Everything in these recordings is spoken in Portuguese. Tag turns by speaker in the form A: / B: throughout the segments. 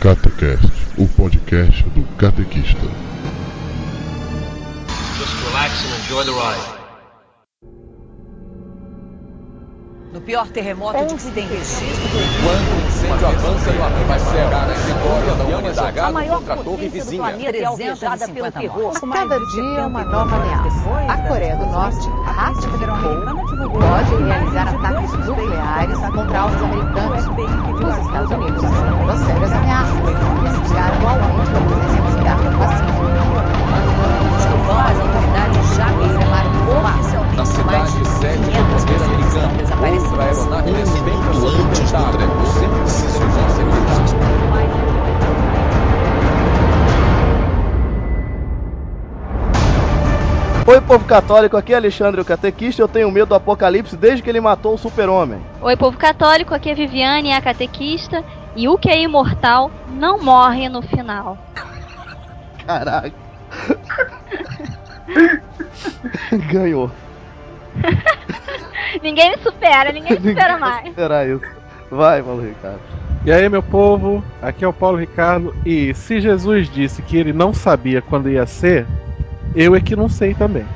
A: Catecast, o podcast do catequista.
B: Just relax and enjoy the ride.
C: No pior terremoto de que se tem registro.
D: Quando o incêndio avança no arranha-céu na vitória da humanidade
C: A maior
D: contra a torre
C: do
D: vizinha.
C: é alvejada pelo terror.
E: A cada dia é uma nova ameaça. A Coreia do Norte ratificou pode realizar ataques nucleares contra alvos americanos. Os Estados Unidos a sérias ameaças e anunciaram o aumento da presença militar no Pacífico.
C: As autoridades já confirmaram oficialmente
D: Na
C: mais
D: cidade
C: de
D: sede do
C: 500
D: poder
C: pessoas estão
D: americano,
C: desaparecidas.
D: outra aeronave
F: Um
D: despenca sobre o Pentágono,
F: trem.
D: o centro
G: Oi, povo católico, aqui é Alexandre o Catequista. Eu tenho medo do apocalipse desde que ele matou o super-homem.
H: Oi, povo católico, aqui é Viviane, a catequista. E o que é imortal não morre no final.
G: Caraca. Ganhou.
H: ninguém me supera, ninguém me supera mais.
G: Será isso? Vai, Paulo Ricardo.
I: E aí, meu povo, aqui é o Paulo Ricardo. E se Jesus disse que ele não sabia quando ia ser, eu é que não sei também.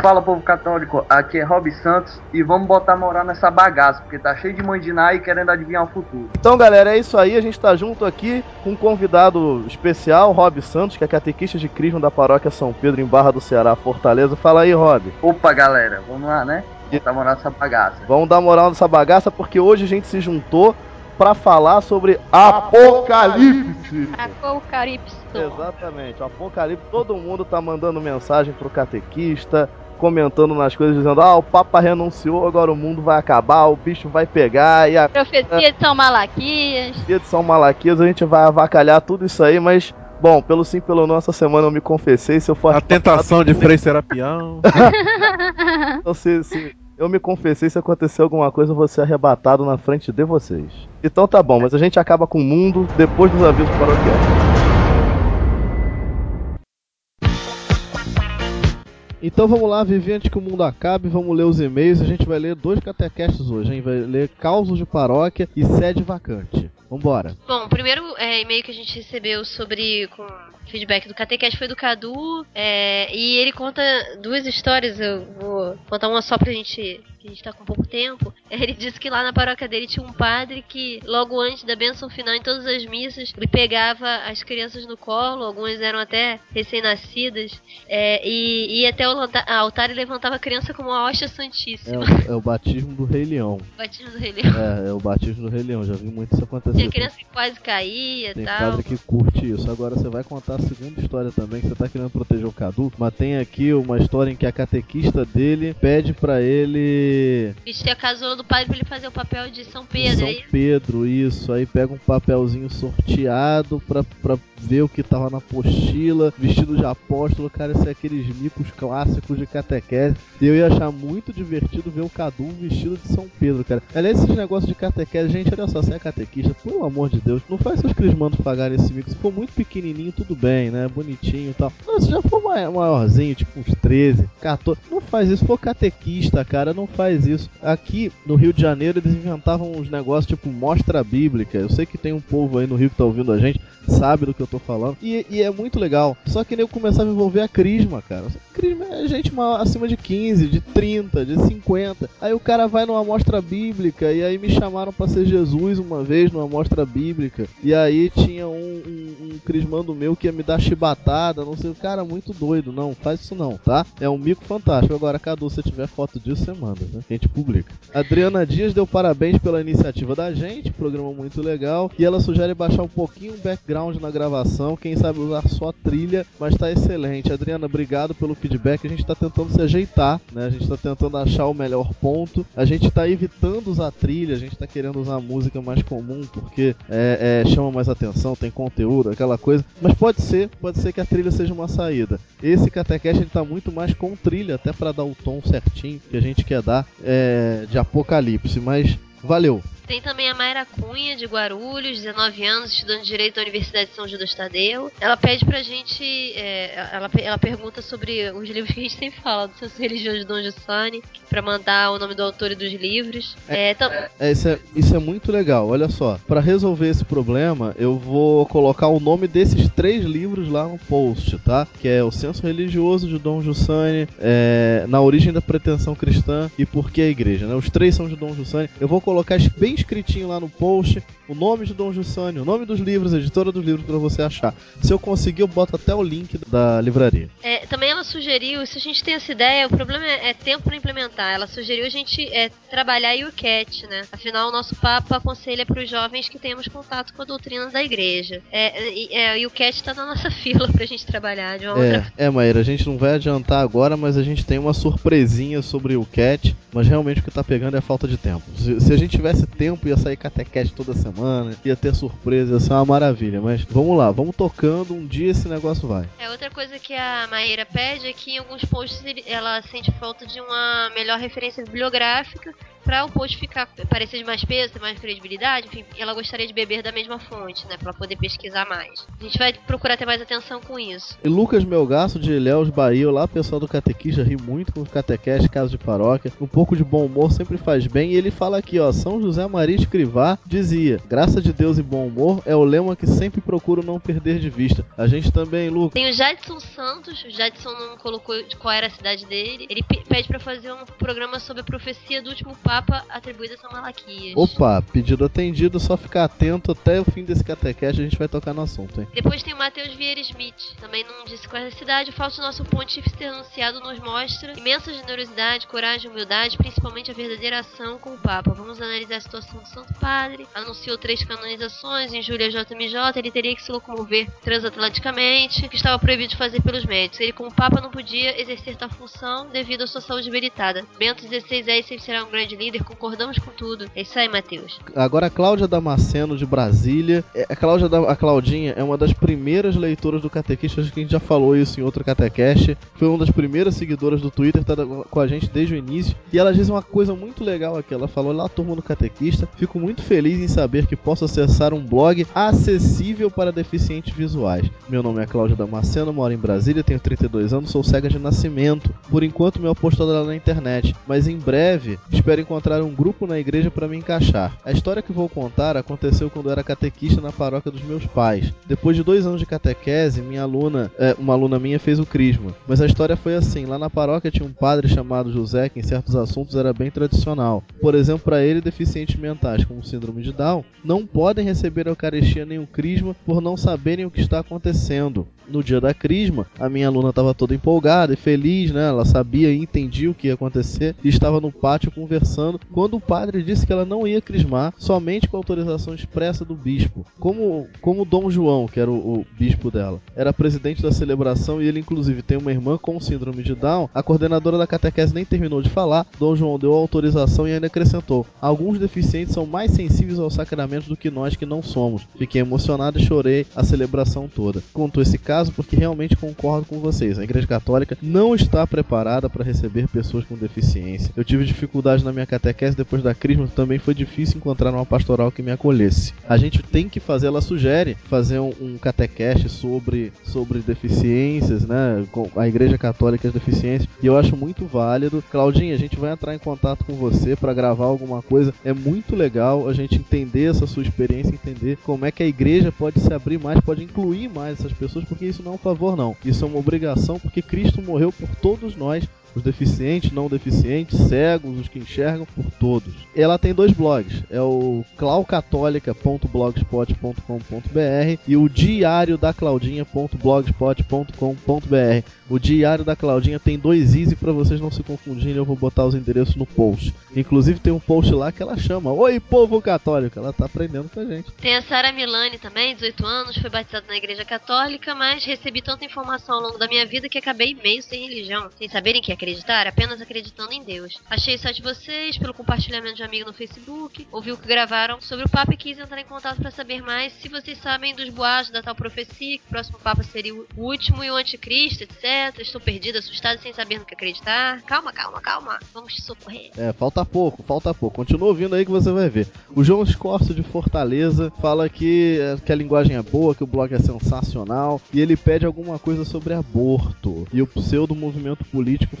J: Fala povo católico, aqui é Rob Santos e vamos botar moral nessa bagaça, porque tá cheio de mandinar e querendo adivinhar o futuro.
G: Então, galera, é isso aí. A gente tá junto aqui com um convidado especial, Rob Santos, que é catequista de Crisma da paróquia São Pedro, em Barra do Ceará, Fortaleza. Fala aí, Rob.
J: Opa galera, vamos lá né? Botar moral nessa bagaça.
G: Vamos dar moral nessa bagaça porque hoje a gente se juntou pra falar sobre Apocalipse.
H: Apocalipse.
G: Exatamente, Apocalipse, todo mundo tá mandando mensagem pro catequista, comentando nas coisas, dizendo: Ah, o Papa renunciou, agora o mundo vai acabar, o bicho vai pegar, e a
H: Profecia de São Malaquias.
G: dia de São Malaquias a gente vai avacalhar tudo isso aí, mas. Bom, pelo sim, pelo não, essa semana eu me confessei. Se eu for
I: A tentação de Frei Serapião.
G: Então, se, se eu me confessei, se acontecer alguma coisa, eu vou ser arrebatado na frente de vocês. Então tá bom, mas a gente acaba com o mundo depois dos avisos paroquiais. Então vamos lá, viver antes que o mundo acabe, vamos ler os e-mails. A gente vai ler dois catequestes hoje, hein? Vai ler causos de paróquia e sede vacante. Vambora.
K: Bom, o primeiro é, e-mail que a gente recebeu sobre com feedback do Catequest foi do Cadu. é, e ele conta duas histórias. Eu vou contar uma só pra gente. Que a gente tá com pouco tempo. Ele disse que lá na paróquia dele tinha um padre que, logo antes da bênção final, em todas as missas, ele pegava as crianças no colo, algumas eram até recém-nascidas, é, e ia até o lanta- altar e levantava a criança como uma hóstia
G: É
K: santíssima.
G: o, é o batismo do Rei Leão.
K: Batismo do Rei Leão.
G: É, é o batismo do Rei Leão. Já vi muito isso acontecer.
K: Tinha criança que quase caía e
G: Tem
K: tal.
G: padre que curte isso. Agora você vai contar a segunda história também, que você tá querendo proteger o Cadu. Mas tem aqui uma história em que a catequista dele pede pra ele.
K: Vestir a casula do padre pra ele fazer o papel de São Pedro.
G: São
K: aí
G: Pedro, isso. Aí pega um papelzinho sorteado pra, pra ver o que tava na apostila, vestido de apóstolo. Cara, isso é aqueles micos clássicos de catequese. E eu ia achar muito divertido ver o Cadu vestido de São Pedro, cara. Aliás, esses negócios de catequese, gente, olha só, você é catequista, pelo amor de Deus, não faz seus crismandos pagarem esse mico. Se for muito pequenininho, tudo bem, né? Bonitinho e tal. Mas se já for mai- maiorzinho, tipo uns 13, 14, não faz isso. Se for catequista, cara, não faz isso. Aqui no Rio de Janeiro, eles inventavam uns negócios tipo mostra bíblica. Eu sei que tem um povo aí no Rio que tá ouvindo a gente, sabe do que eu tô falando. E, e é muito legal. Só que nem eu começava a envolver a crisma, cara. Crisma é gente ma- acima de 15, de 30, de 50. Aí o cara vai numa mostra bíblica e aí me chamaram pra ser Jesus uma vez numa mostra bíblica. E aí tinha um, um, um crismando meu que ia me dar chibatada, não sei. Cara, muito doido. Não, faz isso não, tá? É um mico fantástico. Agora, Cadu, se tiver foto disso, você manda, né? A gente publica. Adriana Dias deu parabéns pela iniciativa da gente, programa muito legal. E ela sugere baixar um pouquinho o background na gravação, quem sabe usar só a trilha, mas tá excelente. Adriana, obrigado pelo feedback. A gente tá tentando se ajeitar, né? A gente tá tentando achar o melhor ponto. A gente tá evitando usar trilha, a gente tá querendo usar música mais comum, porque é, é, chama mais atenção, tem conteúdo, aquela coisa. Mas pode ser, pode ser que a trilha seja uma saída. Esse Catecast ele tá muito mais com trilha, até para dar o tom certinho que a gente quer dar é, de apocalipse, mas Valeu!
K: Tem também a Mayra Cunha, de Guarulhos, 19 anos, estudando Direito da Universidade de São Judas Tadeu. Ela pede pra gente. É, ela, ela pergunta sobre os livros que a gente sempre fala, do Senso Religioso de Dom Giussani, pra mandar o nome do autor e dos livros. É, então...
G: é, isso, é, isso é muito legal, olha só. Para resolver esse problema, eu vou colocar o nome desses três livros lá no post, tá? Que é O Senso Religioso de Dom Giussani, é, Na Origem da Pretensão Cristã e Por que a Igreja, né? Os três são de Dom Giussani. Eu vou colocar bem escritinho lá no post o nome de Dom Jussani, o nome dos livros, a editora dos livros para você achar. Se eu conseguir, eu boto até o link da livraria.
K: É, também ela sugeriu, se a gente tem essa ideia, o problema é, é tempo para implementar. Ela sugeriu a gente é, trabalhar o CAT, né? Afinal, o nosso Papa aconselha para os jovens que tenhamos contato com a doutrina da igreja. É, é, e o CAT está na nossa fila para a gente trabalhar de uma
G: é,
K: outra
G: É, Maíra, a gente não vai adiantar agora, mas a gente tem uma surpresinha sobre o CAT, mas realmente o que está pegando é a falta de tempo. Se, se a gente tivesse tempo, ia sair catequete toda semana, ia ter surpresa, ia ser uma maravilha. Mas vamos lá, vamos tocando, um dia esse negócio vai.
K: É, outra coisa que a Maíra pede é que em alguns posts ela sente falta de uma melhor referência bibliográfica para o post ficar parecer de mais peso, ter mais credibilidade, enfim, ela gostaria de beber da mesma fonte, né, para poder pesquisar mais. A gente vai procurar ter mais atenção com isso.
G: E Lucas Melgaço de Ilhéus, Bahia, lá pessoal do Catequista ri muito com os catequestes, casos de paróquia, um pouco de bom humor sempre faz bem, e ele fala aqui, ó, São José Maria Escrivá dizia, graça de Deus e bom humor é o lema que sempre procuro não perder de vista. A gente também, Lucas.
K: Tem o Jadson Santos, o Jadson não colocou qual era a cidade dele, ele pede para fazer um programa sobre a profecia do último Papa atribuída a São Malaquias.
G: Opa, pedido atendido, só ficar atento até o fim desse catequese a gente vai tocar no assunto, hein?
K: Depois tem o Matheus Vieira Smith, também não disse qual é a cidade, o falso nosso pontífice anunciado nos mostra imensa generosidade, coragem, humildade, principalmente a verdadeira ação com o Papa. Vamos analisar a situação do Santo Padre, anunciou três canonizações, em Júlia JMJ, ele teria que se locomover transatlanticamente, que estava proibido de fazer pelos médicos. Ele como Papa não podia exercer tal função devido à sua saúde debilitada. Bento XVI é e sempre será um grande líder concordamos com tudo. É isso aí, Matheus.
G: Agora a Cláudia Damasceno de Brasília. É, a, Cláudia a Claudinha é uma das primeiras leitoras do Catequista, acho que a gente já falou isso em outro Catecast. Foi uma das primeiras seguidoras do Twitter, tá com a gente desde o início. E ela diz uma coisa muito legal aqui. Ela falou: lá, turma do Catequista, fico muito feliz em saber que posso acessar um blog acessível para deficientes visuais. Meu nome é Cláudia Damasceno, moro em Brasília, tenho 32 anos, sou cega de nascimento. Por enquanto, meu apostolado é na internet, mas em breve espero encontrar um grupo na igreja para me encaixar. A história que vou contar aconteceu quando eu era catequista na paróquia dos meus pais. Depois de dois anos de catequese, minha aluna, é, uma aluna minha fez o crisma. Mas a história foi assim: lá na paróquia tinha um padre chamado José que em certos assuntos era bem tradicional. Por exemplo, para ele, deficientes mentais como síndrome de Down não podem receber a Eucaristia nem o crisma por não saberem o que está acontecendo. No dia da crisma, a minha aluna estava toda empolgada e feliz, né? Ela sabia e entendia o que ia acontecer e estava no pátio conversando quando o padre disse que ela não ia crismar somente com autorização expressa do bispo. Como, como Dom João, que era o, o bispo dela, era presidente da celebração e ele inclusive tem uma irmã com síndrome de Down, a coordenadora da catequese nem terminou de falar, Dom João deu autorização e ainda acrescentou: alguns deficientes são mais sensíveis aos sacramentos do que nós que não somos. Fiquei emocionado e chorei a celebração toda. Contou esse caso porque realmente concordo com vocês. A Igreja Católica não está preparada para receber pessoas com deficiência. Eu tive dificuldade na minha catequese depois da crisma, também foi difícil encontrar uma pastoral que me acolhesse. A gente tem que fazer, ela sugere fazer um, um catequeste sobre, sobre deficiências, né? A Igreja Católica e as deficiências. E eu acho muito válido. Claudinha, a gente vai entrar em contato com você para gravar alguma coisa. É muito legal a gente entender essa sua experiência, entender como é que a igreja pode se abrir mais, pode incluir mais essas pessoas, porque isso não é um favor, não. Isso é uma obrigação, porque Cristo morreu por todos nós os deficientes, não deficientes, cegos, os que enxergam, por todos. Ela tem dois blogs, é o claucatólica.blogspot.com.br e o diário da claudinha.blogspot.com.br. O diário da Claudinha tem dois easy para vocês não se confundirem, eu vou botar os endereços no post. Inclusive tem um post lá que ela chama Oi povo católico, ela tá aprendendo com a gente.
K: Tem a Sara Milani também, 18 anos, foi batizada na igreja católica, mas recebi tanta informação ao longo da minha vida que acabei meio sem religião, sem saberem que é acreditar apenas acreditando em Deus. Achei o site de vocês pelo compartilhamento de amigo no Facebook, ouvi o que gravaram sobre o Papa e quis entrar em contato para saber mais se vocês sabem dos boatos da tal profecia que o próximo Papa seria o último e o anticristo, etc. Estou perdido, assustado, sem saber no que acreditar. Calma, calma, calma. Vamos te socorrer.
G: É, falta pouco, falta pouco. Continua ouvindo aí que você vai ver. O João Escorço de Fortaleza fala que, é, que a linguagem é boa, que o blog é sensacional e ele pede alguma coisa sobre aborto e o pseudo movimento político.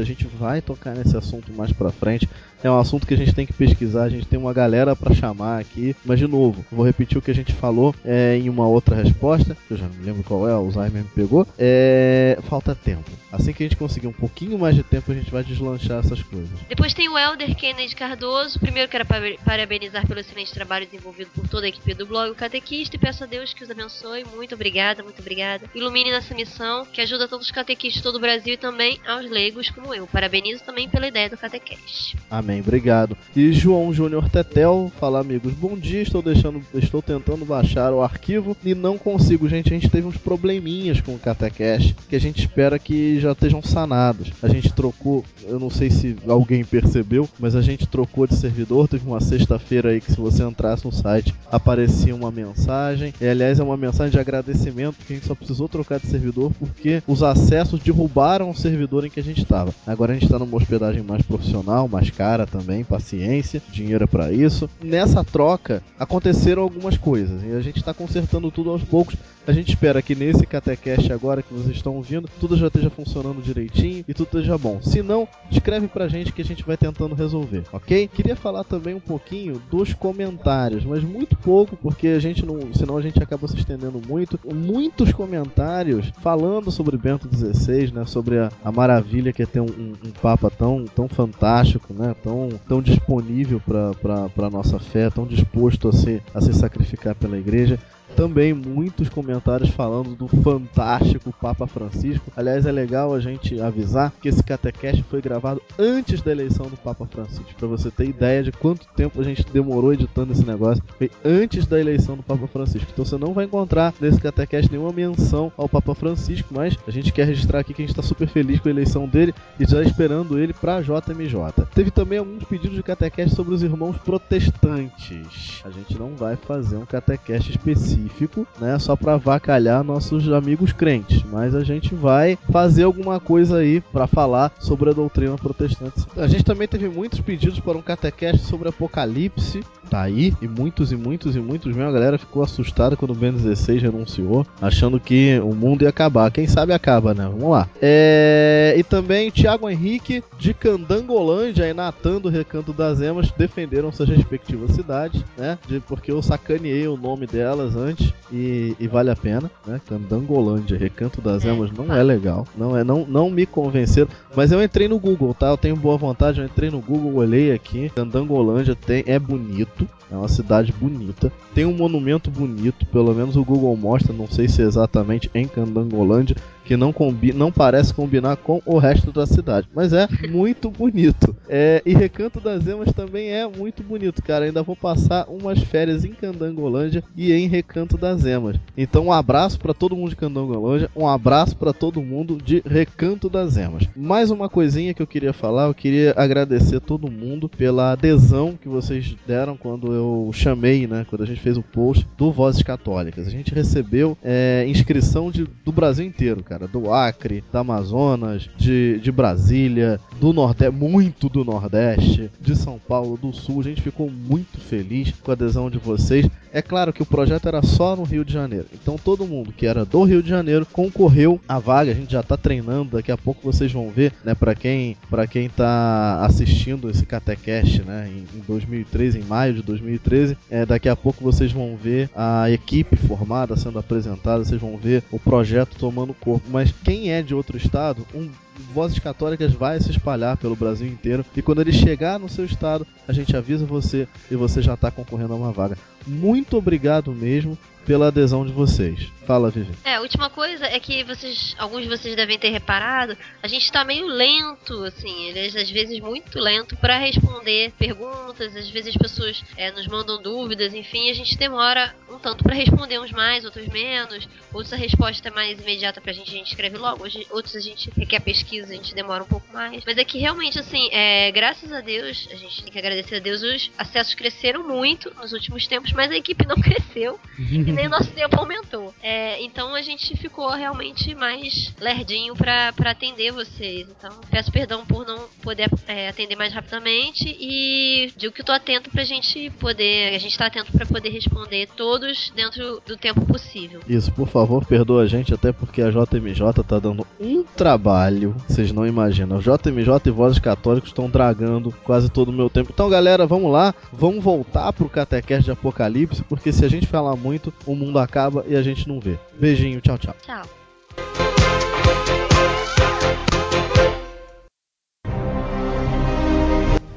G: A gente vai tocar nesse assunto mais pra frente. É um assunto que a gente tem que pesquisar, a gente tem uma galera para chamar aqui. Mas de novo, vou repetir o que a gente falou é, em uma outra resposta, que eu já não me lembro qual é, o Alzheimer me pegou. É, falta tempo. Assim que a gente conseguir um pouquinho mais de tempo, a gente vai deslanchar essas coisas.
K: Depois tem o Elder Kennedy Cardoso. Primeiro quero parabenizar pelo excelente trabalho desenvolvido por toda a equipe do blog O Catequista e peço a Deus que os abençoe. Muito obrigada, muito obrigada. Ilumine nessa missão que ajuda todos os catequistas de todo o Brasil e também aos leigos como eu. Parabenizo também pela ideia do Catequeste.
G: Amém, obrigado. E João Júnior Tetel fala, amigos, bom dia, estou deixando, estou tentando baixar o arquivo e não consigo, gente. A gente teve uns probleminhas com o Catequeste que a gente espera que já estejam sanados. A gente trocou, eu não sei se alguém percebeu, mas a gente trocou de servidor. Teve uma sexta-feira aí que se você entrasse no site aparecia uma mensagem. E aliás é uma mensagem de agradecimento que a gente só precisou trocar de servidor porque os acessos derrubaram o servidor em que a gente estava. Agora a gente está numa hospedagem mais profissional, mais cara também, paciência, dinheiro é para isso. Nessa troca aconteceram algumas coisas e a gente está consertando tudo aos poucos. A gente espera que nesse Catecast agora que vocês estão ouvindo, tudo já esteja funcionando direitinho e tudo esteja bom. Se não, escreve pra gente que a gente vai tentando resolver, ok? Queria falar também um pouquinho dos comentários, mas muito pouco, porque a gente não. Senão a gente acaba se estendendo muito. Muitos comentários falando sobre Bento XVI, né? Sobre a, a maravilha que é ter um, um, um, Papa tão, tão fantástico, né? Tão, tão disponível para a nossa fé, tão disposto a se, a se sacrificar pela igreja também muitos comentários falando do fantástico Papa Francisco. Aliás, é legal a gente avisar que esse Catecast foi gravado antes da eleição do Papa Francisco, para você ter ideia de quanto tempo a gente demorou editando esse negócio. Foi antes da eleição do Papa Francisco. Então você não vai encontrar nesse Catecast nenhuma menção ao Papa Francisco, mas a gente quer registrar aqui que a gente está super feliz com a eleição dele e já esperando ele para JMJ. Teve também alguns pedidos de Catecast sobre os irmãos protestantes. A gente não vai fazer um Catecast específico específico, né? Só para vacalhar nossos amigos crentes. Mas a gente vai fazer alguma coisa aí para falar sobre a doutrina protestante. A gente também teve muitos pedidos para um catequeste sobre Apocalipse. Tá aí, e muitos e muitos e muitos mesmo. A galera ficou assustada quando o Ben 16 renunciou, achando que o mundo ia acabar. Quem sabe acaba, né? Vamos lá. É... E também Thiago Henrique de Candangolândia e Natan do Recanto das Emas defenderam suas respectivas cidades, né? De... Porque eu sacaneei o nome delas antes e, e, vale a pena, né? Candangolândia, Recanto das Emas não é legal, não é, não, não me convenceram, mas eu entrei no Google, tá? Eu tenho boa vontade, eu entrei no Google, olhei aqui, Candangolândia tem, é bonito, é uma cidade bonita, tem um monumento bonito, pelo menos o Google mostra, não sei se é exatamente em Candangolândia, que não, combi não parece combinar com o resto da cidade. Mas é muito bonito. É, e Recanto das Emas também é muito bonito, cara. Ainda vou passar umas férias em Candangolândia e em Recanto das Emas. Então um abraço para todo mundo de Candangolândia, um abraço para todo mundo de Recanto das Emas. Mais uma coisinha que eu queria falar, eu queria agradecer todo mundo pela adesão que vocês deram quando eu chamei, né, quando a gente fez o post do Vozes Católicas. A gente recebeu é, inscrição de, do Brasil inteiro, cara, do Acre, da Amazonas, de, de Brasília, do Nordeste, muito do Nordeste, de São Paulo, do Sul. A gente ficou muito feliz com a adesão de vocês. É claro que o projeto era só no Rio de Janeiro, então todo mundo que era do Rio de Janeiro concorreu à vaga. A gente já está treinando, daqui a pouco vocês vão ver, né, para quem para quem tá assistindo esse Catecast, né, em, em 2013, em maio de 2013, é, daqui a pouco vocês vão ver a equipe formada sendo apresentada, vocês vão ver o projeto tomando corpo mas quem é de outro estado, um Vozes Católicas vai se espalhar pelo Brasil inteiro. E quando ele chegar no seu estado, a gente avisa você e você já está concorrendo a uma vaga. Muito obrigado mesmo. pela adesão de vocês. Fala, Vivi.
K: É, a última coisa é que vocês, alguns de vocês devem ter reparado, a gente tá meio lento, assim, às vezes muito lento para responder perguntas, às vezes as pessoas é, nos mandam dúvidas, enfim, a gente demora um tanto para responder uns mais, outros menos, outros a resposta é mais imediata pra gente, a gente escreve logo, outros a gente requer pesquisa, a gente demora um pouco mais. Mas é que realmente, assim, é, graças a Deus, a gente tem que agradecer a Deus, os acessos cresceram muito nos últimos tempos, mas a equipe não cresceu e nem o nosso tempo aumentou. É, então a gente ficou realmente mais lerdinho para atender vocês. Então peço perdão por não poder é, atender mais rapidamente e digo que tô atento pra gente poder, a gente tá atento para poder responder todos dentro do tempo possível.
G: Isso, por favor, perdoa a gente, até porque a JMJ tá dando um trabalho, vocês não imaginam. JMJ e Vozes Católicos estão dragando quase todo o meu tempo. Então, galera, vamos lá, vamos voltar pro Catequese de Apocalipse, porque se a gente falar muito, o mundo acaba e a gente não vê. Beijinho, tchau, tchau.
K: Tchau.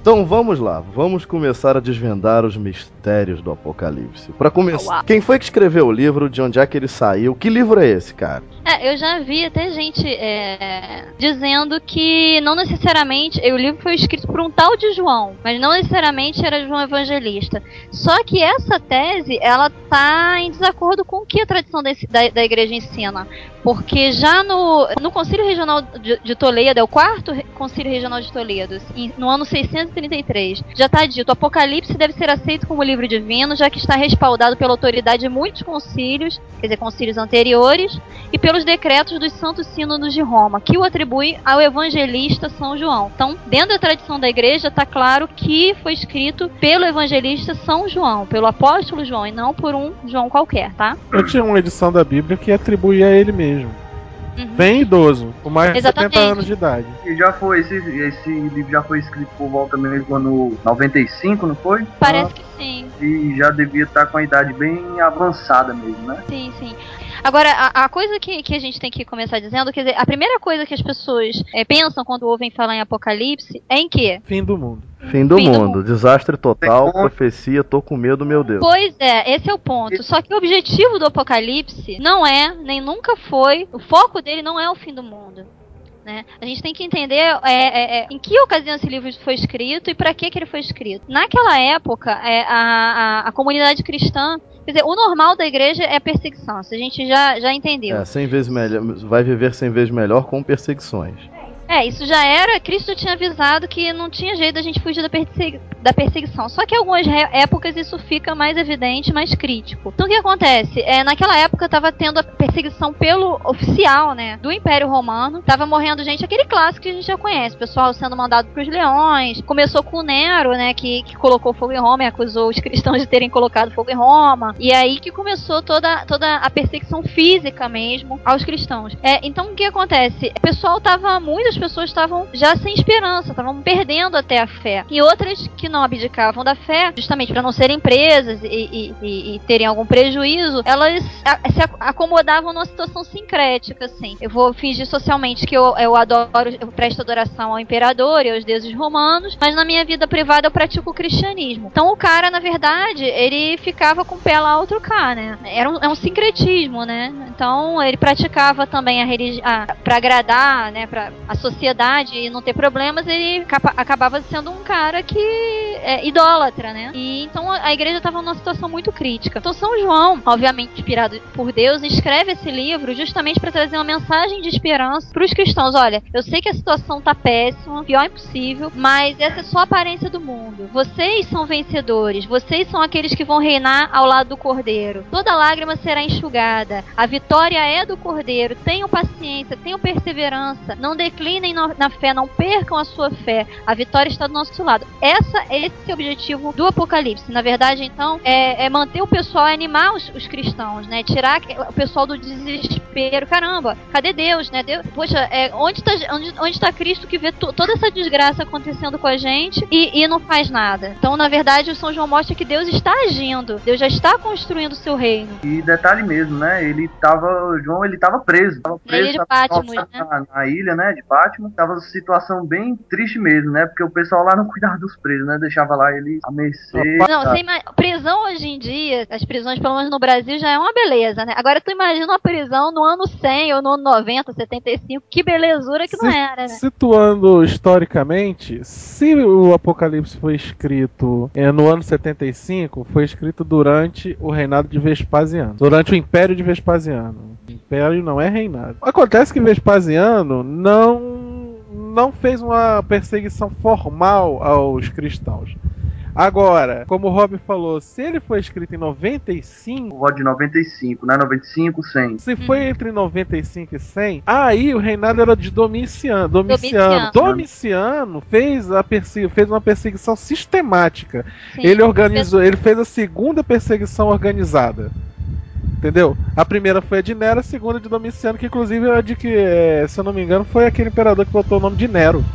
G: Então vamos lá, vamos começar a desvendar os mistérios do Apocalipse. Para começar, quem foi que escreveu o livro? De onde é que ele saiu? Que livro é esse, cara?
H: É, eu já vi até gente é, dizendo que não necessariamente o livro foi escrito por um tal de João, mas não necessariamente era João Evangelista. Só que essa tese ela tá em desacordo com o que a tradição desse, da, da igreja ensina. Porque já no, no Concílio Regional de, de Toledo, é o quarto Concílio Regional de Toledo, no ano 633, já está dito: o Apocalipse deve ser aceito como livro divino, já que está respaldado pela autoridade de muitos concílios, quer dizer, concílios anteriores, e pelos decretos dos Santos Sínodos de Roma, que o atribui ao evangelista São João. Então, dentro da tradição da igreja, está claro que foi escrito pelo evangelista São João, pelo apóstolo João, e não por um João qualquer, tá?
I: Eu tinha uma edição da Bíblia que atribuía a ele mesmo. Uhum. Bem idoso, com mais de Exatamente. 70 anos de idade.
J: E já foi, esse, esse livro já foi escrito por volta mesmo ano 95, não foi?
H: Parece ah, que sim.
J: E já devia estar com a idade bem avançada mesmo, né?
H: Sim, sim. Agora, a, a, coisa que, que a gente tem que começar dizendo, quer dizer, a primeira coisa que as pessoas é, pensam quando ouvem falar em apocalipse é em quê?
I: Fim do mundo.
G: Fim do, Fim mundo. do mundo, desastre total, profecia, tô com medo, meu Deus.
H: Pois é, esse é o ponto. Só que o objetivo do apocalipse não é, nem nunca foi, o foco dele não é o fim do mundo. Né? A gente tem que entender é, é, é, em que ocasião esse livro foi escrito e para que, que ele foi escrito. Naquela época, é, a, a, a, comunidade cristã. Quer dizer, o normal da igreja é perseguição, isso a gente já, já entendeu.
G: É, 100 vezes melhor, vai viver 100 vezes melhor com perseguições.
H: É, isso já era. Cristo tinha avisado que não tinha jeito da gente fugir da, persegui da perseguição. Só que em algumas épocas isso fica mais evidente, mais crítico. Então o que acontece? É, naquela época estava tendo a perseguição pelo oficial, né, do Império Romano. Tava morrendo gente, aquele clássico que a gente já conhece, pessoal sendo mandado para os leões. Começou com o Nero, né, que, que colocou fogo em Roma e acusou os cristãos de terem colocado fogo em Roma. E aí que começou toda, toda a perseguição física mesmo aos cristãos. É, então o que acontece? O pessoal tava muito muitas pessoas estavam já sem esperança, estavam perdendo até a fé. E outras que não abdicavam da fé, justamente para não serem presas e, e, e, e, terem algum prejuízo, elas se acomodavam numa situação sincrética, assim. Eu vou fingir socialmente que eu, eu adoro, eu presto adoração ao imperador e aos deuses romanos, mas na minha vida privada eu pratico o cristianismo. Então o cara, na verdade, ele ficava com o pé lá, outro cá, né? Era um, é um sincretismo, né? Então ele praticava também a religião para agradar, né, para a sociedade e não ter problemas, ele acabava sendo um cara que é idólatra, né? E então a igreja estava numa situação muito crítica. Então São João, obviamente inspirado por Deus, escreve esse livro justamente para trazer uma mensagem de esperança para os cristãos. Olha, eu sei que a situação tá péssima, pior impossível, mas essa é só a aparência do mundo. Vocês são vencedores, vocês são aqueles que vão reinar ao lado do Cordeiro. Toda lágrima será enxugada. A vitória é do Cordeiro. Tenham paciência, tenham perseverança, não declinem na fé, não percam a sua fé. A vitória está do nosso lado. Essa, esse é o objetivo do Apocalipse. Na verdade, então, é, é manter o pessoal, é animar os, os, cristãos, né? Tirar o pessoal do desespero. Caramba, cadê Deus, né? Deus, poxa, é, onde está onde, onde tá Cristo que vê toda essa desgraça acontecendo com a gente e, e não faz nada? Então, na verdade, o São João mostra que Deus está agindo. Deus já está construindo o seu reino.
J: E detalhe mesmo, né? Ele estava, João, ele estava preso. Tava preso
H: na ilha de Patmos,
J: né? Na, na ilha, né? De Fátima, tava uma situação bem triste mesmo, né? Porque o pessoal lá não cuidava dos presos, né? Deixava lá eles a mercê.
H: Não, sem ima- prisão hoje em dia, as prisões, pelo menos no Brasil, já é uma beleza, né? Agora tu imagina uma prisão no ano 100 ou no ano 90, 75, que belezura que não
I: Se-
H: era, né?
I: Situando historicamente, se o Apocalipse foi escrito eh, no ano 75, foi escrito durante o reinado de Vespasiano, durante o Império de Vespasiano. Império não é reinado. Acontece que Vespasiano não não fez uma perseguição formal aos cristãos. Agora, como o Rob falou, se ele foi escrito em 95,
J: O de 95, né? 95, 100.
I: se foi entre 95 e 100, aí o reinado era de Domiciano. Domiciano,
H: Domiciano.
I: Domiciano fez, a perse- fez uma perseguição sistemática.
H: Sim.
I: Ele organizou, ele fez a segunda perseguição organizada. Entendeu? A primeira foi a de Nero, a segunda de Domiciano, que inclusive é de que, se eu não me engano, foi aquele imperador que botou o nome de Nero.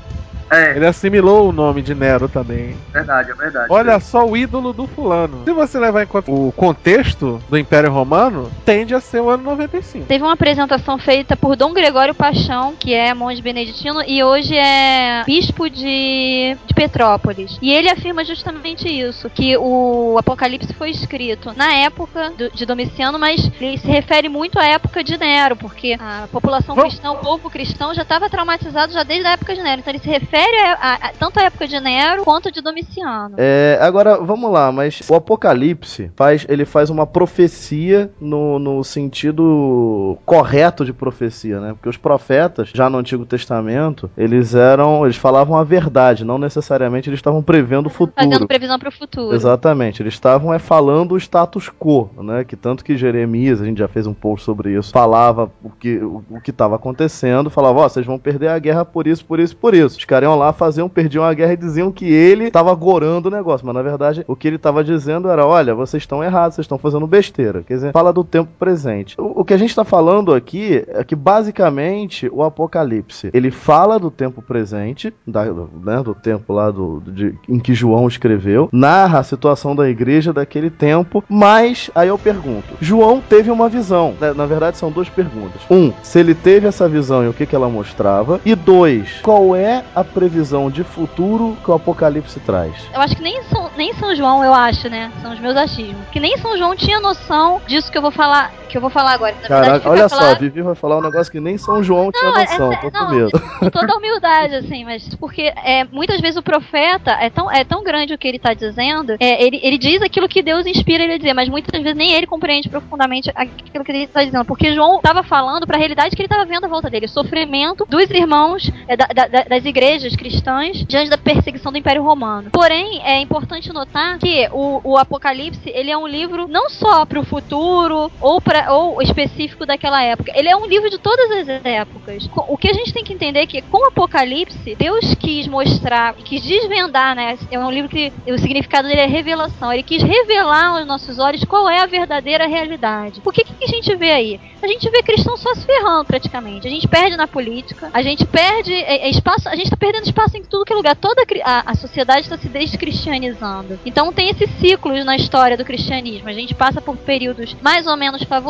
J: É,
I: Ele assimilou o nome de Nero também.
J: verdade, é verdade.
I: Olha só o ídolo do fulano. Se você levar em conta o contexto do Império Romano, tende a ser o ano 95.
H: Teve uma apresentação feita por Dom Gregório Paixão, que é monge beneditino e hoje é bispo de, de Petrópolis. E ele afirma justamente isso, que o Apocalipse foi escrito na época do- de Domiciano, mas ele se refere muito à época de Nero, porque a população
I: Vamos-
H: cristã, o povo cristão já estava traumatizado já desde a época de Nero. Então ele se refere a, a- a- tanto à época de Nero quanto de Domiciano.
G: É, agora, vamos lá, mas o Apocalipse faz, ele faz uma profecia no, no sentido correto de profecia, né? Porque os profetas, já no Antigo Testamento, eles eram, eles falavam a verdade, não necessariamente eles estavam prevendo o futuro.
H: Fazendo previsão para o futuro.
G: Exatamente, eles estavam é, falando o status quo, né? Que tanto que Jeremias, a gente já fez um post sobre isso, falava o que o, o que estava acontecendo, falava, ó, vocês vão perder a guerra por isso, por isso, por isso. Os caras lá, faziam, perdiam a guerra e diziam que ele estava gorando o negócio, mas na verdade o que ele estava dizendo era, olha, vocês estão errados, vocês estão fazendo besteira. Quer dizer, fala do tempo presente. O, o que a gente está falando aqui é que basicamente o Apocalipse, ele fala do tempo presente, da- né, do tempo lá do, de- em que João escreveu, narra a situação da igreja daquele tempo, mas aí eu pergunto, João teve uma visão, né, na verdade são duas perguntas. Um, se ele teve essa visão e o que, que ela mostrava, e dois, qual é a previsão de futuro que o Apocalipse traz?
H: Eu acho que nem São, nem São João, eu acho, né? São os meus achismos. Que nem São João tinha noção disso que eu vou falar, que eu vou falar agora. Na verdade,
G: Caraca,
H: fica
G: olha só, a Vivi vai falar um negócio que nem São João tinha
H: é-
G: noção,
H: é-
G: tô com
H: não,
G: medo.
H: com toda humildade, assim, mas porque é, muitas vezes o profeta é tão, é tão grande o que ele tá dizendo, é, ele, ele diz aquilo que Deus inspira ele a dizer, mas muitas vezes nem ele compreende profundamente aquilo que ele tá dizendo, porque João estava falando para a realidade que ele estava vendo à volta dele, o sofrimento dos irmãos é, da- da- da- das igrejas cristãs diante da perseguição do Império Romano. Porém, é importante notar que o, o Apocalipse, ele é um livro não só para o futuro ou, ou específico daquela época, ele é um livro de todas as épocas. O que a gente tem que entender é que com o Apocalipse, Deus quis mostrar, quis desvendar, né? É um livro que o significado dele é revelação. Ele quis revelar aos nossos olhos qual é a verdadeira realidade. O que, que a gente vê aí? A gente vê cristão só se ferrando praticamente. A gente perde na política, a gente perde é, é, espaço, a gente tá perdendo espaço em tudo que é lugar. Toda a, a sociedade está se descristianizando. Então tem esses ciclos na história do cristianismo. A gente passa por períodos mais ou menos favoráveis,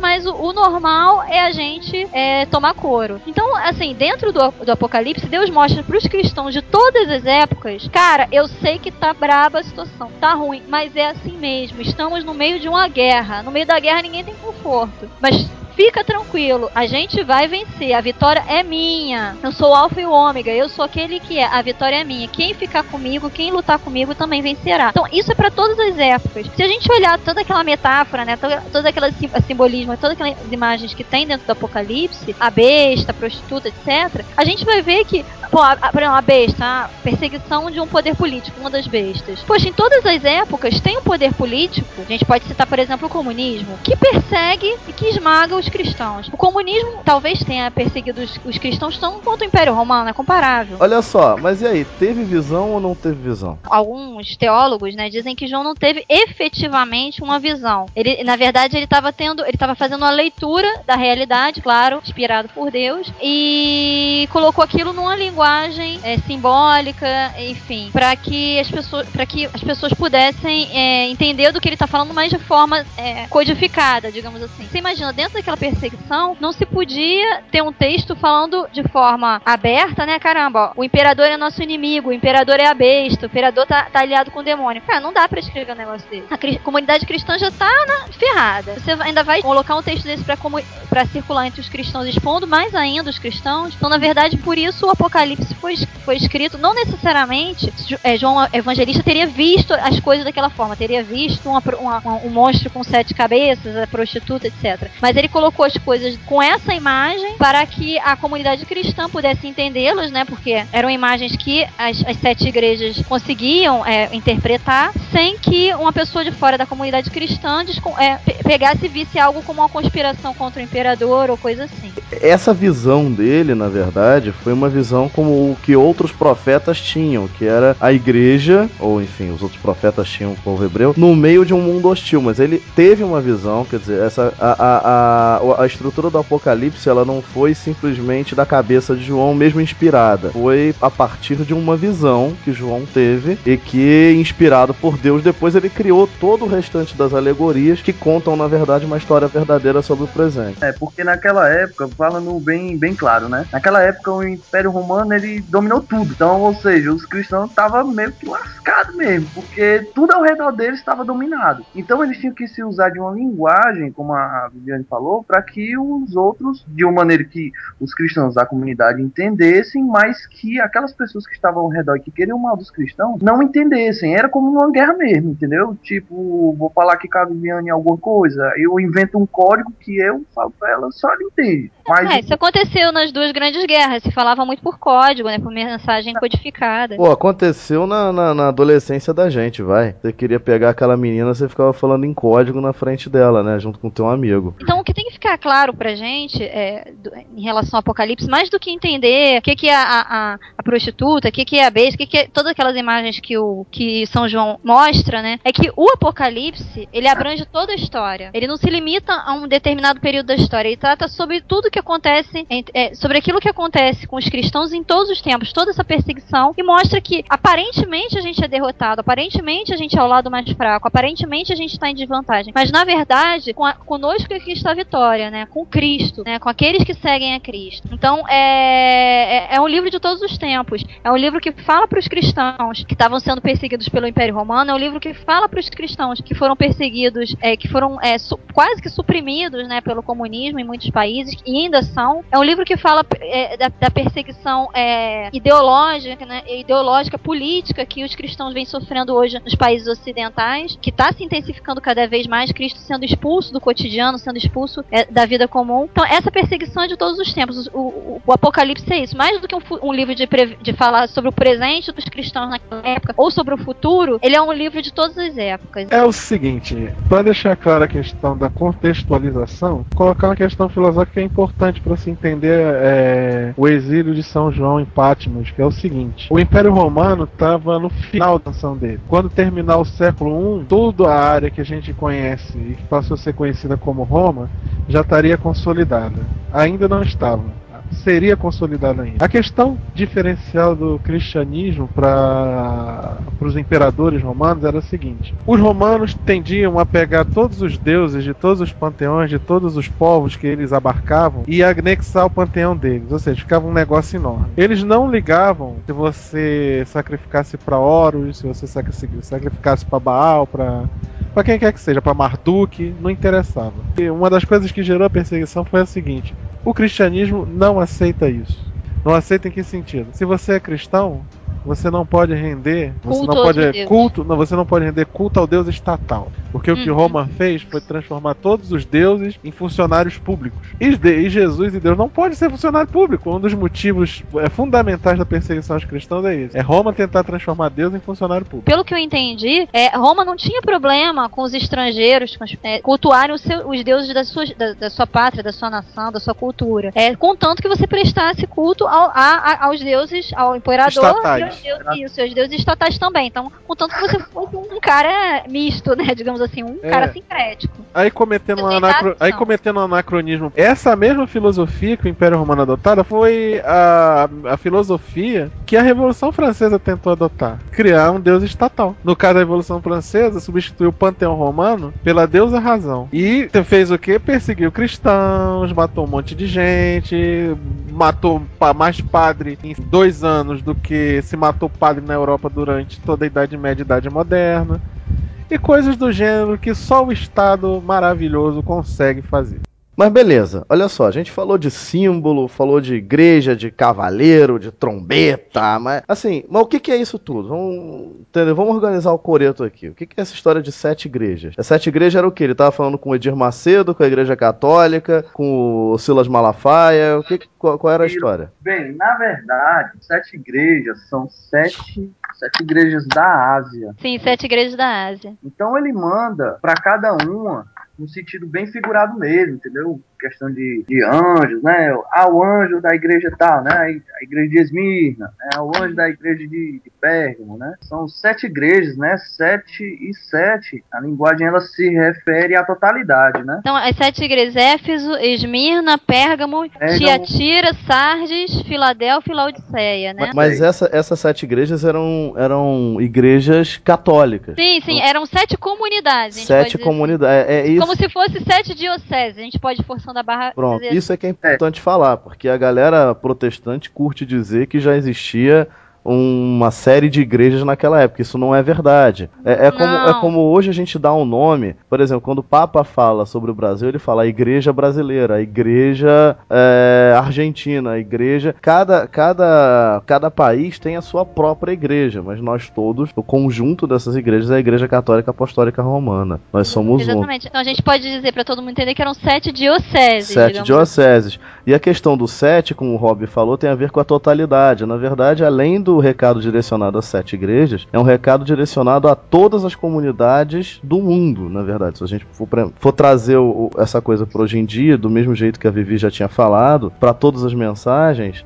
H: mas o, o normal é a gente é, tomar couro. Então, assim, dentro do, do Apocalipse, Deus mostra para os cristãos de todas as épocas, cara, eu sei que tá braba a situação, tá ruim, mas é assim mesmo. Estamos no meio de uma guerra. No meio da guerra ninguém tem conforto. Mas Fica tranquilo, a gente vai vencer. A vitória é minha. Eu sou o Alfa e o Ômega. Eu sou aquele que é. A vitória é minha. Quem ficar comigo, quem lutar comigo também vencerá. Então, isso é para todas as épocas. Se a gente olhar toda aquela metáfora, né? Toda, toda simbolismo, todas aquelas imagens que tem dentro do Apocalipse, a besta, a prostituta, etc., a gente vai ver que, pô, a, a, a besta, a perseguição de um poder político, uma das bestas. Poxa, em todas as épocas tem um poder político. A gente pode citar, por exemplo, o comunismo, que persegue e que esmaga os cristãos. O comunismo talvez tenha perseguido os, os cristãos tão quanto o Império Romano, é comparável.
G: Olha só, mas e aí, teve visão ou não teve visão?
H: Alguns teólogos, né, dizem que João não teve efetivamente uma visão. Ele, na verdade, ele estava tendo, ele estava fazendo uma leitura da realidade, claro, inspirado por Deus, e colocou aquilo numa linguagem linguagem é, simbólica, enfim, para que as pessoas, para que as pessoas pudessem é, entender do que ele está falando, mas de forma é, codificada, digamos assim. Você imagina dentro daquela perseguição não se podia ter um texto falando de forma aberta, né? Caramba, ó, o imperador é nosso inimigo, o imperador é a besta, o imperador tá, tá aliado com o demônio. Cara, não dá para escrever um negócio desse. A cri comunidade cristã já tá na ferrada. Você ainda vai colocar um texto desse para circular entre os cristãos, expondo mais ainda os cristãos. Então, na verdade, por isso o Apocalipse foi, foi escrito, não necessariamente é, João Evangelista teria visto as coisas daquela forma, teria visto uma, uma, um monstro com sete cabeças, a prostituta, etc. Mas ele colocou as coisas com essa imagem para que a comunidade cristã pudesse entendê-las, né? Porque eram imagens que as, as sete igrejas conseguiam é, interpretar sem que uma pessoa de fora da comunidade cristã é, pegasse e visse algo como uma conspiração contra o imperador ou coisa assim.
G: Essa visão dele, na verdade, foi uma visão como o que outros profetas tinham, que era a igreja, ou enfim, os outros profetas tinham o povo hebreu, no meio de um mundo hostil. Mas ele teve uma visão, quer dizer, essa, a, a, a, a estrutura do Apocalipse ela não foi simplesmente da cabeça de João, mesmo inspirada. Foi a partir de uma visão que João teve e que, inspirado por Deus, depois ele criou todo o restante das alegorias que contam, na verdade, uma história verdadeira sobre o presente.
J: É, porque naquela época, falando bem, bem claro, né? Naquela época o Império Romano ele dominou tudo. Então, ou seja, os cristãos estavam meio que lascados mesmo, porque tudo ao redor deles estava dominado. Então eles tinham que se usar de uma linguagem, como a Viviane falou, para que os outros, de uma maneira que os cristãos da comunidade entendessem, mas que aquelas pessoas que estavam ao redor e que queriam o mal dos cristãos não entendessem. Era como uma guerra mesmo, entendeu? Tipo, vou falar que com a Viviane alguma coisa, eu invento um código que eu falo para ela, só ela entende. Mas
H: é, isso aconteceu nas duas grandes guerras. Se falava muito por código, né? Por mensagem codificada.
G: Pô, aconteceu na, na, na adolescência da gente, vai. Você queria pegar aquela menina, você ficava falando em código na frente dela, né? Junto com o teu amigo.
H: Então o que tem que ficar claro pra gente é, do, em relação ao Apocalipse, mais do que entender o que, que é a, a prostituta, o que, que é a besta, o que, que é todas aquelas imagens que, o, que São João mostra, né? É que o Apocalipse, ele abrange toda a história. Ele não se limita a um determinado período da história. Ele trata sobre tudo que acontece, é, sobre aquilo que acontece com os cristãos em todos os tempos, toda essa perseguição, e mostra que aparentemente a gente é derrotado, aparentemente a gente é o lado mais fraco, aparentemente a gente está em desvantagem. Mas na verdade, com a, conosco aqui está a vitória, né? Com Cristo, né? Com aqueles que seguem a Cristo. Então é, é, é um livro de todos os tempos. É um livro que fala para os cristãos que estavam sendo perseguidos pelo Império Romano. É um livro que fala para os cristãos que foram perseguidos, é, que foram é, quase que suprimidos, né? Pelo comunismo em muitos países e ainda são. É um livro que fala é, da, da, perseguição é, ideológica, né, ideológica, política que os cristãos vêm sofrendo hoje nos países ocidentais, que está se intensificando cada vez mais, Cristo sendo expulso do cotidiano, sendo expulso é, da vida comum. Então, essa perseguição é de todos os tempos. O, o, o Apocalipse é isso. Mais do que um, um livro de, de falar sobre o presente dos cristãos naquela época ou sobre o futuro, ele é um livro de todas as épocas.
I: É o seguinte, para deixar clara a questão da contextualização, colocar uma questão filosófica é importante para se entender é, o exílio de São João em Patmos, que é o seguinte: o Império Romano estava no final da ação dele. Quando terminar o século I, toda a área que a gente conhece e que passou a ser conhecida como Roma já estaria consolidada. Ainda não estava seria consolidada ainda. A questão diferencial do cristianismo para os imperadores romanos era a seguinte: os romanos tendiam a pegar todos os deuses de todos os panteões, de todos os povos que eles abarcavam e anexar o panteão deles, ou seja, ficava um negócio enorme. Eles não ligavam se você sacrificasse para Horus, se você sacrificasse para Baal, para para quem quer que seja, para Marduk, não interessava. E uma das coisas que gerou a perseguição foi a seguinte: o cristianismo não aceita isso. Não aceita em que sentido? Se você é cristão, você não pode render, você
H: culto
I: não pode culto, não, você não pode render culto ao Deus estatal, porque uhum. o que uhum. Roma fez foi transformar todos os deuses em funcionários públicos. E, e, Jesus e Deus não pode ser funcionário público. Um dos motivos é, fundamentais da perseguição aos cristãos é isso. É Roma tentar transformar Deus em funcionário público.
H: Pelo que eu entendi, é, Roma não tinha problema com os estrangeiros com, é, cultuarem os, seu, os deuses da sua, da, da, sua pátria, da sua nação, da sua cultura. É, contanto que você prestasse culto ao, a, a, aos deuses, ao imperador
I: estatais
H: deuses, isso, os deuses estatais também. Então, contanto que você fosse um cara misto, né? Digamos assim, um
I: É.
H: cara sincrético.
I: Aí cometendo, um anacro... aí cometendo um anacronismo. Essa mesma filosofia que o Império Romano adotada foi a, a filosofia que a Revolução Francesa tentou adotar. Criar um deus estatal. No caso da Revolução Francesa, substituiu o panteão romano pela deusa razão. E fez o quê? Perseguiu cristãos, matou um monte de gente, matou mais padre em dois anos do que se matou padre na Europa durante toda a Idade Média e Idade Moderna e coisas do gênero que só o Estado maravilhoso consegue fazer.
G: Mas beleza, olha só, a gente falou de símbolo, falou de igreja, de cavaleiro, de trombeta, mas assim, mas o que, que é isso tudo? Vamos, entendeu? Vamos organizar o coreto aqui. O que, que é essa história de sete igrejas? A sete igrejas era o que? Ele tava falando com o Edir Macedo, com a igreja católica, com o Silas Malafaia, o que, qual, qual era a história?
J: Bem, na verdade, sete igrejas são sete, sete igrejas da Ásia.
H: Sim, sete igrejas da Ásia.
J: Então ele manda para cada uma no sentido bem figurado mesmo, entendeu? Questão de, de anjos, né? Ah, o anjo da igreja tal, né? A igreja de Esmirna, né? o anjo da igreja de, de Pérgamo, né? São sete igrejas, né? Sete e sete. A linguagem ela se refere à totalidade, né?
H: Então, as sete igrejas: Éfeso, Esmirna, Pérgamo,
J: Pérgamo.
H: Tiatira, Sardes, Filadélfia e Laodiceia, né?
G: Mas, mas essa- essas sete igrejas eram, eram igrejas católicas.
H: Sim, sim, eram sete comunidades.
G: Sete
H: dizer
G: comunidades. É, é
H: assim.
G: isso.
H: Como se fosse sete dioceses. A gente pode, forçando a barra.
G: Pronto,
H: dizer
G: isso é que é importante falar, porque a galera protestante curte dizer que já existia uma série de igrejas naquela época. Isso não é verdade. É, é como, é como hoje a gente dá um nome, por exemplo, quando o Papa fala sobre o Brasil, ele fala a igreja brasileira, a igreja é, argentina, a igreja. Cada, cada, cada país tem a sua própria igreja, mas nós todos, o conjunto dessas igrejas é a Igreja Católica Apostólica Romana. Nós somos um.
H: Exatamente. Então a gente pode dizer pra todo mundo entender que eram sete dioceses.
G: Sete dioceses. E a questão do sete, como o Rob falou, tem a ver com a totalidade. Na verdade, além do recado direcionado a sete igrejas, é um recado direcionado a todas as comunidades do mundo, na verdade. Se a gente for, for trazer o- o- essa coisa para hoje em dia, do mesmo jeito que a Vivi já tinha falado, para todas as mensagens,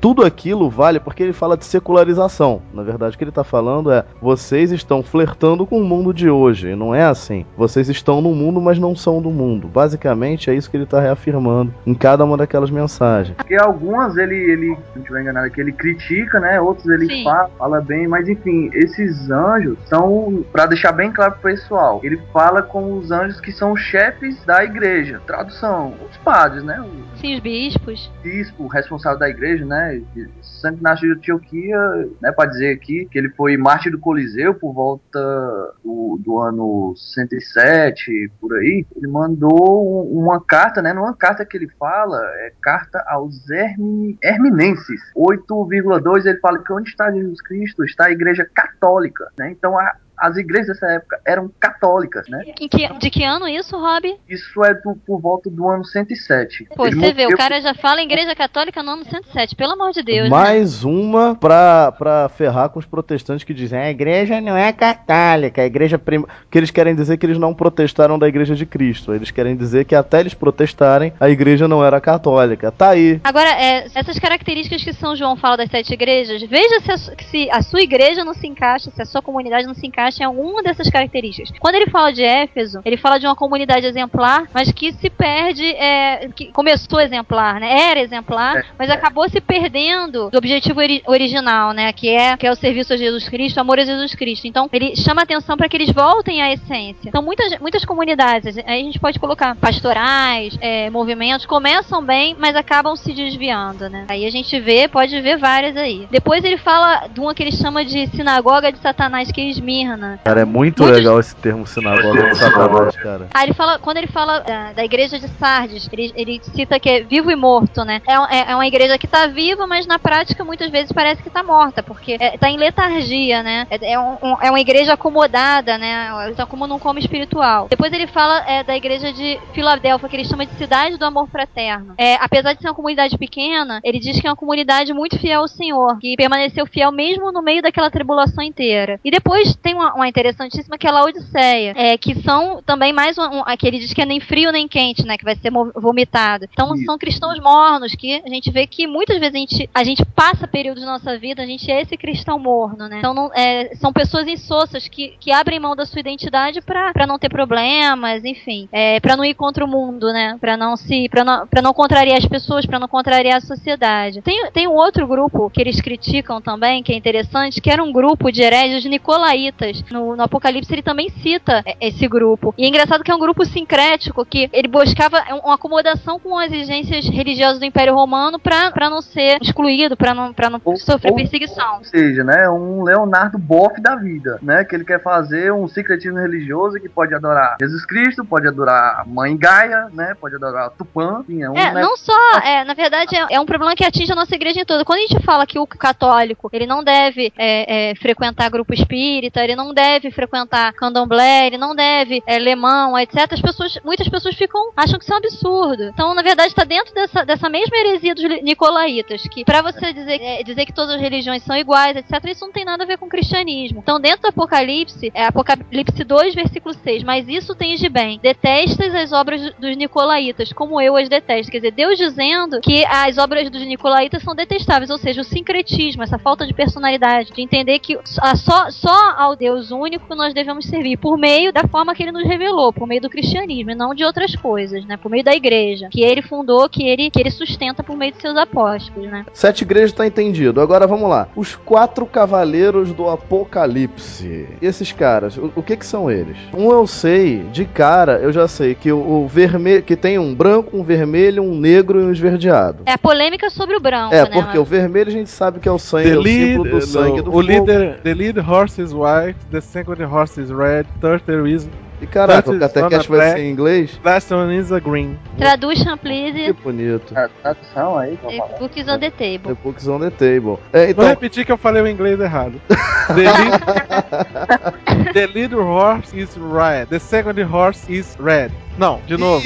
G: tudo aquilo vale porque ele fala de secularização. Na verdade, o que ele está falando é: vocês estão flertando com o mundo de hoje. E não é assim. Vocês estão no mundo, mas não são do mundo. Basicamente, é isso que ele está reafirmando em cada uma daquelas mensagens.
J: Porque algumas ele, ele, se não estiver enganado aqui, ele critica, né? Outros ele
H: Sim.
J: fala, fala bem, mas enfim, esses anjos são, pra deixar bem claro pro pessoal, ele fala com os anjos que são os chefes da igreja. Tradução, os padres, né?
H: Sim, os bispos.
J: bispo responsável da igreja, né? de Santo Inácio de Antioquia, né? Pra dizer aqui que ele foi mártir do Coliseu por volta do, do ano 107, por aí. Ele mandou um- uma carta, né? Numa carta que ele fala, é carta aos Hermi, Herminenses. 8,2 ele fala que onde está Jesus Cristo está a igreja católica, né? Então a- as igrejas dessa época eram católicas, né?
H: Em que- de que ano isso, Rob?
J: Isso é do- por volta do ano 107.
H: Pô,
J: Ele
H: você vê, o cara já fala em igreja católica no ano 107, pelo amor de Deus. né?
G: Mais uma pra, pra ferrar com os protestantes que dizem a igreja não é católica, a igreja prim... que eles querem dizer que eles não protestaram da igreja de Cristo. Eles querem dizer que até eles protestarem, a igreja não era católica. Tá aí.
H: Agora, é, essas características que São João fala das sete igrejas, veja se a, se a sua igreja não se encaixa, se a sua comunidade não se encaixa em alguma dessas características. Quando ele fala de Éfeso, ele fala de uma comunidade exemplar, mas que se perde, é, que começou exemplar, né? Era exemplar, mas acabou se perdendo do objetivo ori- original, né? Que é, que é o serviço a Jesus Cristo, o amor a Jesus Cristo. Então, ele chama atenção para que eles voltem à essência. Então, muitas, muitas comunidades, aí a gente pode colocar pastorais, é, movimentos, começam bem, mas acabam se desviando, né? Aí a gente vê, pode ver várias aí. Depois ele fala de uma que ele chama de sinagoga de Satanás, que é Esmirna.
G: Cara, é muito
H: Muitos-
G: legal esse termo sinagoga Satanás, cara.
H: Ah, ele fala, quando ele fala da, da igreja de Sardes, ele, ele cita que é vivo e morto, né? É, é- é uma igreja que tá viva, mas na prática muitas vezes parece que tá morta, porque é, tá em letargia, né? É, é um- um- é uma igreja acomodada, né? Tá como num como espiritual. Depois ele fala é, da igreja de Filadélfia, que ele chama de cidade do amor fraterno. É, apesar de ser uma comunidade pequena, ele diz que é uma comunidade muito fiel ao Senhor, que permaneceu fiel mesmo no meio daquela tribulação inteira. E depois tem uma, uma, uma interessantíssima que é a Laodiceia, é, que são também mais um, um, aquele diz que é nem frio nem quente, né, que vai ser vomitado. Então Isso. são cristãos mornos que a gente vê que muitas vezes a gente, a gente passa períodos da nossa vida, a gente é esse cristão morno, né? Então não, é, são pessoas insossas que, que abrem mão da sua identidade para não ter problemas, enfim, é, para não ir contra o mundo, né? Para não se, para não, pra não contrariar as pessoas, para não contrariar a sociedade. Tem, tem um outro grupo que eles criticam também, que é interessante, que era um grupo de hereges nicolaítas. No, no Apocalipse ele também cita esse grupo. E é engraçado que é um grupo sincrético que ele buscava uma acomodação com as exigências religiosas do Império Romano para não ser excluído, para não, pra não ou, sofrer ou, perseguição.
J: Ou seja, né, um Leonardo Boff da vida, né, que ele quer fazer um secretismo religioso que pode adorar Jesus Cristo, pode adorar a Mãe Gaia, né, pode adorar Tupã. Enfim,
H: é,
J: um,
H: é
J: né,
H: não só, é, na verdade é, é, um problema que atinge a nossa igreja em toda. Quando a gente fala que o católico ele não deve é, é, frequentar grupo espírita, ele não deve frequentar candomblé, ele não deve é, lemão, etc. As pessoas, muitas pessoas ficam acham que isso é um absurdo. Então, na verdade, está dentro dessa, dessa mesma heresia dos nicolaítas, que para você dizer, é, dizer que todas as religiões são iguais, etc., isso não tem nada a ver com o cristianismo. Então, dentro do Apocalipse, é Apocalipse 2, versículo 6, mas isso tens de bem. Detestas as obras dos nicolaítas, como eu as detesto. Quer dizer, Deus dizendo que as obras dos nicolaítas são detestáveis, ou seja, o sincretismo, essa falta de personalidade, de entender que só, só ao único nós devemos servir, por meio da forma que ele nos revelou, por meio do cristianismo, e não de outras coisas, né? Por meio da igreja, que ele fundou, que ele, que ele sustenta por meio de seus apóstolos, né?
G: Sete igrejas está entendido. Agora vamos lá. Os quatro cavaleiros do Apocalipse. E esses caras, o, o, que que são eles? Um eu sei, de cara, eu já sei que o, o vermelho, que tem um branco, um vermelho, um negro e um esverdeado.
H: É a polêmica sobre o branco,
G: é,
H: né?
G: É, porque o vermelho a gente sabe que é o sangue, the é o lead, símbolo do sangue do
I: o fogo. Líder, the lead horse is white, the second horse is red, third there is
G: e caraca, o Catecast vai ser em inglês?
I: Last one is a green.
H: Traduz, please.
G: Que bonito.
J: A tradução aí,
H: The books on the table.
G: The books on the table. É, então...
I: Vou repetir que eu falei o inglês errado. the, lead... the lead horse is red. The second horse is red. Não, de novo.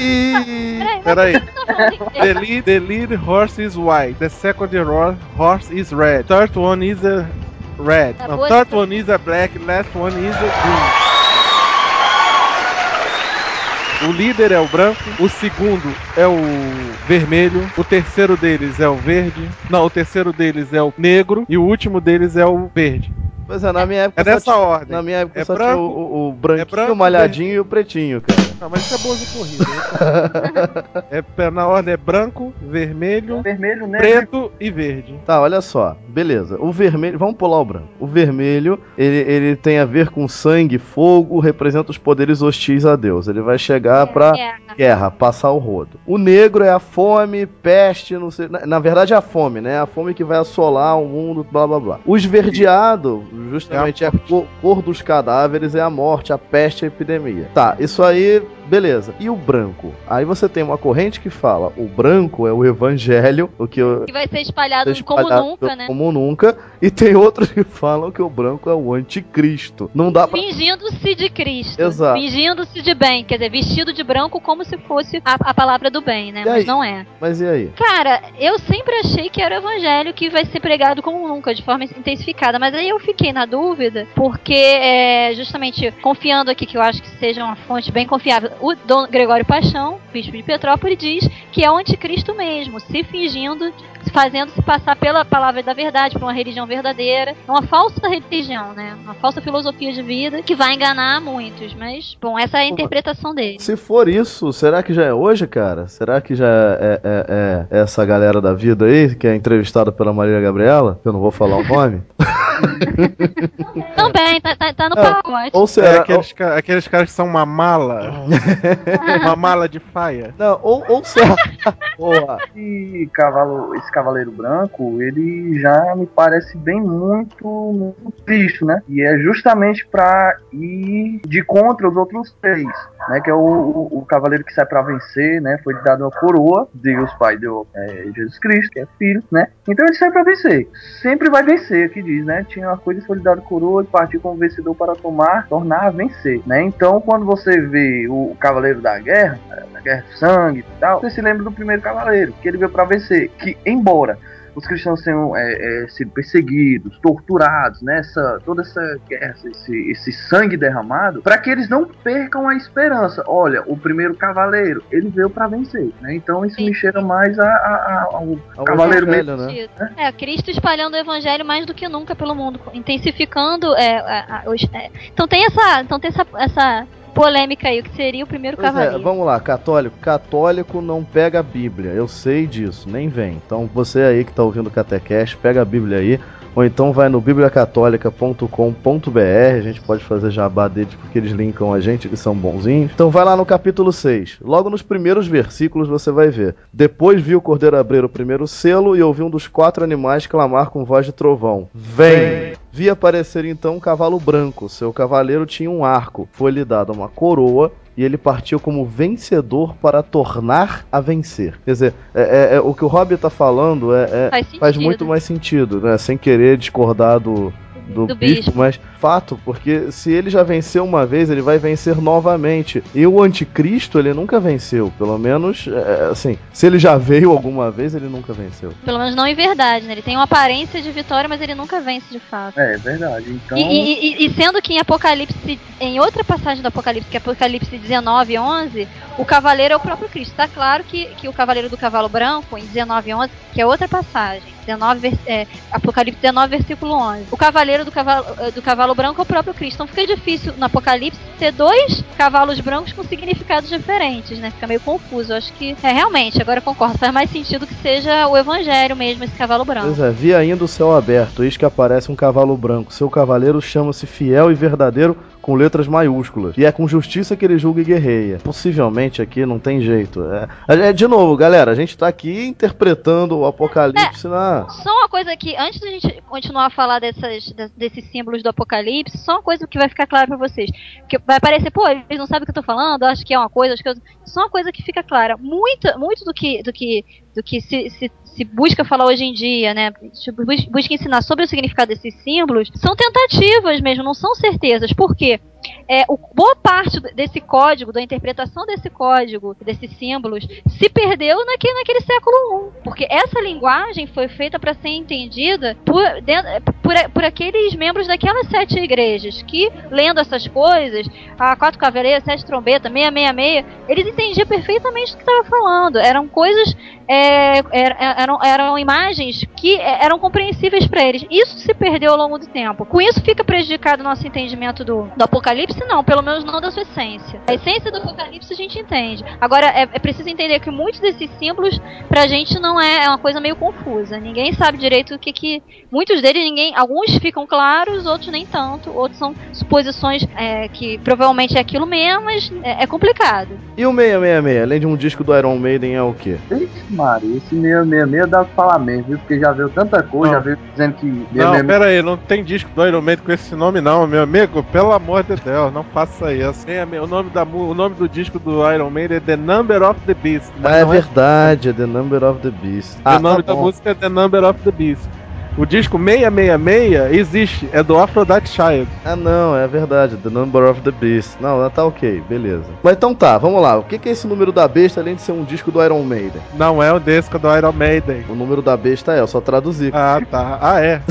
I: Peraí. the, lead, the lead horse is white. The second horse is red. Third one is a red. Tá no, third one is a black. Last one is a green. O líder é o branco, o segundo é o vermelho, o terceiro deles é o verde, não, o terceiro deles é o negro e o último deles é o verde.
G: Pois é, na minha época.
I: É nessa ordem.
G: Na minha época é só branco, tinha o, o, o branquinho, é branco, o malhadinho e o pretinho, cara.
I: Não, mas isso é boa de corrida. é, na ordem é branco, vermelho,
J: vermelho né?
I: preto e verde.
G: Tá, olha só. Beleza. O vermelho. Vamos pular o branco. O vermelho, ele, ele tem a ver com sangue, fogo, representa os poderes hostis a Deus. Ele vai chegar é, pra guerra. guerra, passar o rodo. O negro é a fome, peste, não sei. Na, na verdade é a fome, né? A fome que vai assolar o mundo, blá blá blá. O esverdeado justamente é a, cor, cor dos cadáveres, é a morte, a peste, a epidemia. Tá, isso aí Beleza. E o branco? Aí você tem uma corrente que fala: o branco é o evangelho, o que,
H: que vai ser espalhado, ser espalhado como nunca, né?
G: Como nunca. E tem outros que falam que o branco é o anticristo. Não dá pra...
H: Fingindo-se de Cristo.
G: Exato.
H: Fingindo-se de bem. Quer dizer, vestido de branco como se fosse a, a palavra do bem, né? Mas não é.
G: Mas e aí?
H: Cara, eu sempre achei que era o evangelho que vai ser pregado como nunca, de forma intensificada. Mas aí eu fiquei na dúvida, porque é, justamente confiando aqui que eu acho que seja uma fonte bem confiável o Dom Gregório Paixão, bispo de Petrópolis, diz que é o anticristo mesmo, se fingindo, fazendo se passar pela palavra da verdade, por uma religião verdadeira. É uma falsa religião, né? Uma falsa filosofia de vida que vai enganar muitos. Mas, bom, essa é a interpretação dele.
G: Se for isso, será que já é hoje, cara? Será que já é, é, é essa galera da vida aí, que é entrevistada pela Maria Gabriela? Eu não vou falar o nome.
H: Também, tá, tá, tá no é, pacote.
I: Ou seja, é aqueles, ou... aqueles caras que são uma mala. uma mala de faia.
G: Não, ou, ou será.
J: Porra. Esse, cavalo, esse cavaleiro branco, ele já me parece bem muito, muito triste, né? E é justamente pra ir de contra os outros três, né? Que é o, o, o cavaleiro que sai pra vencer, né? Foi dado uma coroa, Deus Pai deu é, Jesus Cristo, que é filho, né? Então ele sai pra vencer. Sempre vai vencer, que diz, né? Tinha uma coisa, foi dado coroa e partir como vencedor para tomar, tornar a vencer, né? Então quando você vê o Cavaleiro da Guerra, da Guerra do Sangue e tal, você se lembra do primeiro Cavaleiro, que ele veio para vencer. Que, embora os cristãos tenham é, é, sido perseguidos, torturados, né? Essa, toda essa guerra, esse, esse sangue derramado, para que eles não percam a esperança. Olha, o primeiro cavaleiro, ele veio para vencer, né? Então isso me cheira mais a, a, a, ao,
G: Ao
J: cavaleiro
G: evangelho,
J: mesmo.
G: né?
H: É, Cristo espalhando o evangelho mais do que nunca pelo mundo, intensificando é, a- a- os- é, então tem essa, então tem essa, essa polêmica aí, o que seria o primeiro
G: Pois é,
H: cavaleiro.
G: vamos lá, católico. Católico não pega a Bíblia, eu sei disso, nem vem. Então você aí que tá ouvindo o Catecast, pega a Bíblia aí, ou então vai no bibliacatólica.com.br, a gente pode fazer jabá deles porque eles linkam a gente, eles são bonzinhos. Então vai lá no capítulo 6, logo nos primeiros versículos você vai ver. Depois viu o cordeiro abrir o primeiro selo e ouviu um dos quatro animais clamar com voz de trovão: Vem! Vi aparecer então um cavalo branco. Seu cavaleiro tinha um arco. Foi-lhe dada uma coroa e ele partiu como vencedor para tornar a vencer. Quer dizer, é- é- é- o que o Robbie tá falando é, é-
H: Faz
G: faz muito mais sentido, né? Sem querer discordar do, do,
H: Do
G: bispo,
H: bispo.
G: mas fato, porque se ele já venceu uma vez, ele vai vencer novamente. E o anticristo, ele nunca venceu. Pelo menos, é, assim, se ele já veio alguma vez, ele nunca venceu.
H: Pelo menos não em verdade, né? Ele tem uma aparência de vitória, mas ele nunca vence de fato.
J: É, verdade. Então,
H: E, e- e- e sendo que em Apocalipse, em outra passagem do Apocalipse, que é Apocalipse 19, 11, o cavaleiro é o próprio Cristo. Tá claro que, que o cavaleiro do cavalo branco, em 19, 11, que é outra passagem, 19, vers- é, Apocalipse 19, versículo 11. O cavaleiro do cavalo, eh, do cavalo branco é o próprio Cristo. Então fica difícil no Apocalipse ter dois cavalos brancos com significados diferentes, né? Fica meio confuso. Eu acho que, é, realmente, agora eu concordo, faz mais sentido que seja o evangelho mesmo, esse cavalo branco.
G: Pois é, vi ainda o céu aberto, eis que aparece um cavalo branco. Seu cavaleiro chama-se Fiel e Verdadeiro com letras maiúsculas. E é com justiça que ele julga e guerreia. Possivelmente aqui não tem jeito. É, é, de novo, galera, a gente tá aqui interpretando o Apocalipse na.
H: Só uma coisa que, antes da gente continuar a falar dessas, de- desses símbolos do Apocalipse, só uma coisa que vai ficar claro pra vocês. Porque vai parecer, pô, eles não sabem o que eu tô falando, acho que é uma coisa, acho que eu... Só uma coisa que fica clara. Muito, muito do que, do que, do que se, se, se busca falar hoje em dia, né? bus- Busca ensinar sobre o significado desses símbolos, são tentativas mesmo, não são certezas. Por quê? России. É, o, boa parte desse código, da interpretação desse código, desses símbolos, se perdeu naquele, naquele século I. Porque essa linguagem foi feita para ser entendida por, den- por, por aqueles membros daquelas sete igrejas que, lendo essas coisas, a quatro cavaleiros, sete trombetas, 666, eles entendiam perfeitamente o que estava falando. Eram coisas, é, er- eram, eram imagens que é, eram compreensíveis para eles. Isso se perdeu ao longo do tempo. Com isso fica prejudicado o nosso entendimento do, do Apocalipse? Não, pelo menos não da sua essência. A essência do Apocalipse a gente entende. Agora, é, é preciso entender que muitos desses símbolos pra gente não é, é uma coisa meio confusa. Ninguém sabe direito o que que. Muitos deles, ninguém. Alguns ficam claros, outros nem tanto. Outros são suposições é, que provavelmente é aquilo mesmo, mas é, é complicado.
G: E o 666, além de um disco do Iron Maiden, é o quê?
J: Ixi, Maria, esse 666 dá pra falar mesmo, viu? Porque já veio tanta coisa,
I: Não.
J: já veio dizendo que
I: Não,
J: 666
I: pera aí, não tem disco do Iron Maiden com esse nome não, meu amigo. Pelo amor de Não faça isso. O, nome da, o nome do disco do Iron Maiden é The Number of the Beast. mas
G: Ah, é
I: não
G: verdade, é The Number of the Beast.
I: o
G: Ah,
I: nome
G: tá
I: da
G: bom.
I: música é The Number of the Beast. O disco 666 existe, é do Aphrodite Child.
G: Ah, não, é verdade, The Number of the Beast. Não, tá ok, beleza. Mas então tá, vamos lá. O que é esse número da besta além de ser um disco do Iron Maiden?
I: Não é o disco do Iron Maiden.
G: O número da besta é, eu só traduzi.
I: Ah, tá. Ah, é.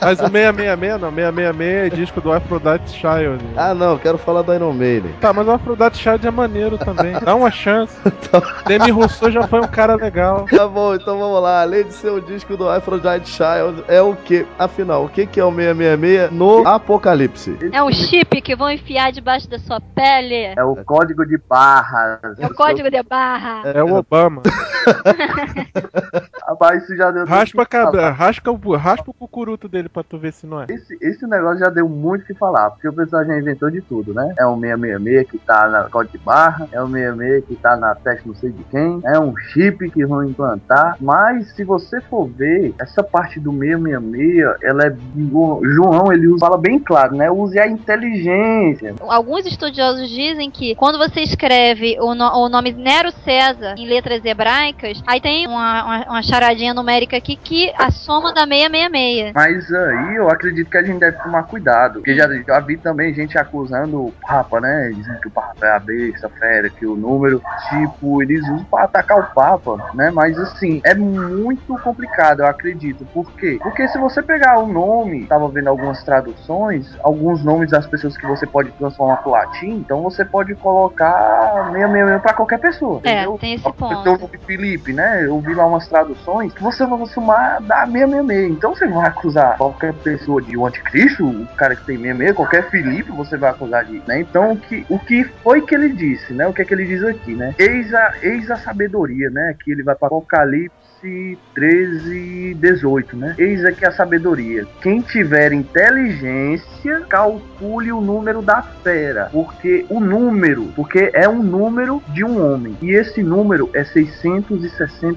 I: Mas o 666 não, 666 é disco do Aphrodite Child.
G: Ah, não, eu quero falar do Iron Maiden.
I: Tá, mas o Aphrodite Child é maneiro também. Dá uma chance. Demi Rousseau já foi um cara legal.
G: Tá bom, então vamos lá. Além de ser o disco do Aphrodite Child, é o que? Afinal, o que que é o 666 no Apocalipse?
H: É um chip que vão enfiar debaixo da sua pele.
J: é o código de barras.
H: É o código de barra.
I: É o Obama.
J: Rapaz, isso já deu
I: Raspa, a
J: o
I: cabra, raspa, o, raspa o cucuruto dele pra tu ver se não é.
J: Esse, esse negócio já deu muito o que falar, porque o pessoal já inventou de tudo, né? É um 666 que tá na código de barra, é um 666 que tá na testa não sei de quem, é um chip que vão implantar, mas se você for ver, essa parte do 666, ela é. o João, ele usa- fala bem claro, né? Use a inteligência.
H: Alguns estudiosos dizem que quando você escreve o, no- o nome Nero César em letras hebraicas, aí tem uma, uma, uma charadinha numérica aqui que a soma dá 666.
J: Mas aí eu acredito que a gente deve tomar cuidado. Porque já, já vi também gente acusando o Papa, né? Dizendo que o Papa é a besta, fera, que o número, tipo, eles usam pra atacar o Papa, né? Mas assim, é muito complicado, eu acredito. Por Porque se você pegar o nome, tava vendo algumas traduções, alguns nomes das pessoas que você pode transformar pro latim, então você pode colocar 666 pra qualquer pessoa.
H: É,
J: entendeu?
H: tem esse
J: o
H: ponto.
J: nome Felipe, né? Eu vi lá umas traduções que você vai somar da 666. Então você vai acusar qualquer pessoa de um anticristo, o cara que tem 66, qualquer Felipe, você vai acusar de, né? Então o que, o que foi que ele disse, né? O que é que ele diz aqui, né? Eis a, eis a sabedoria, né? Que ele vai para Apocalipse 13, 18, né? Eis aqui a sabedoria. Quem tiver inteligência, calcule o número da fera. Porque o número, porque é um número de um homem. E esse número é 666.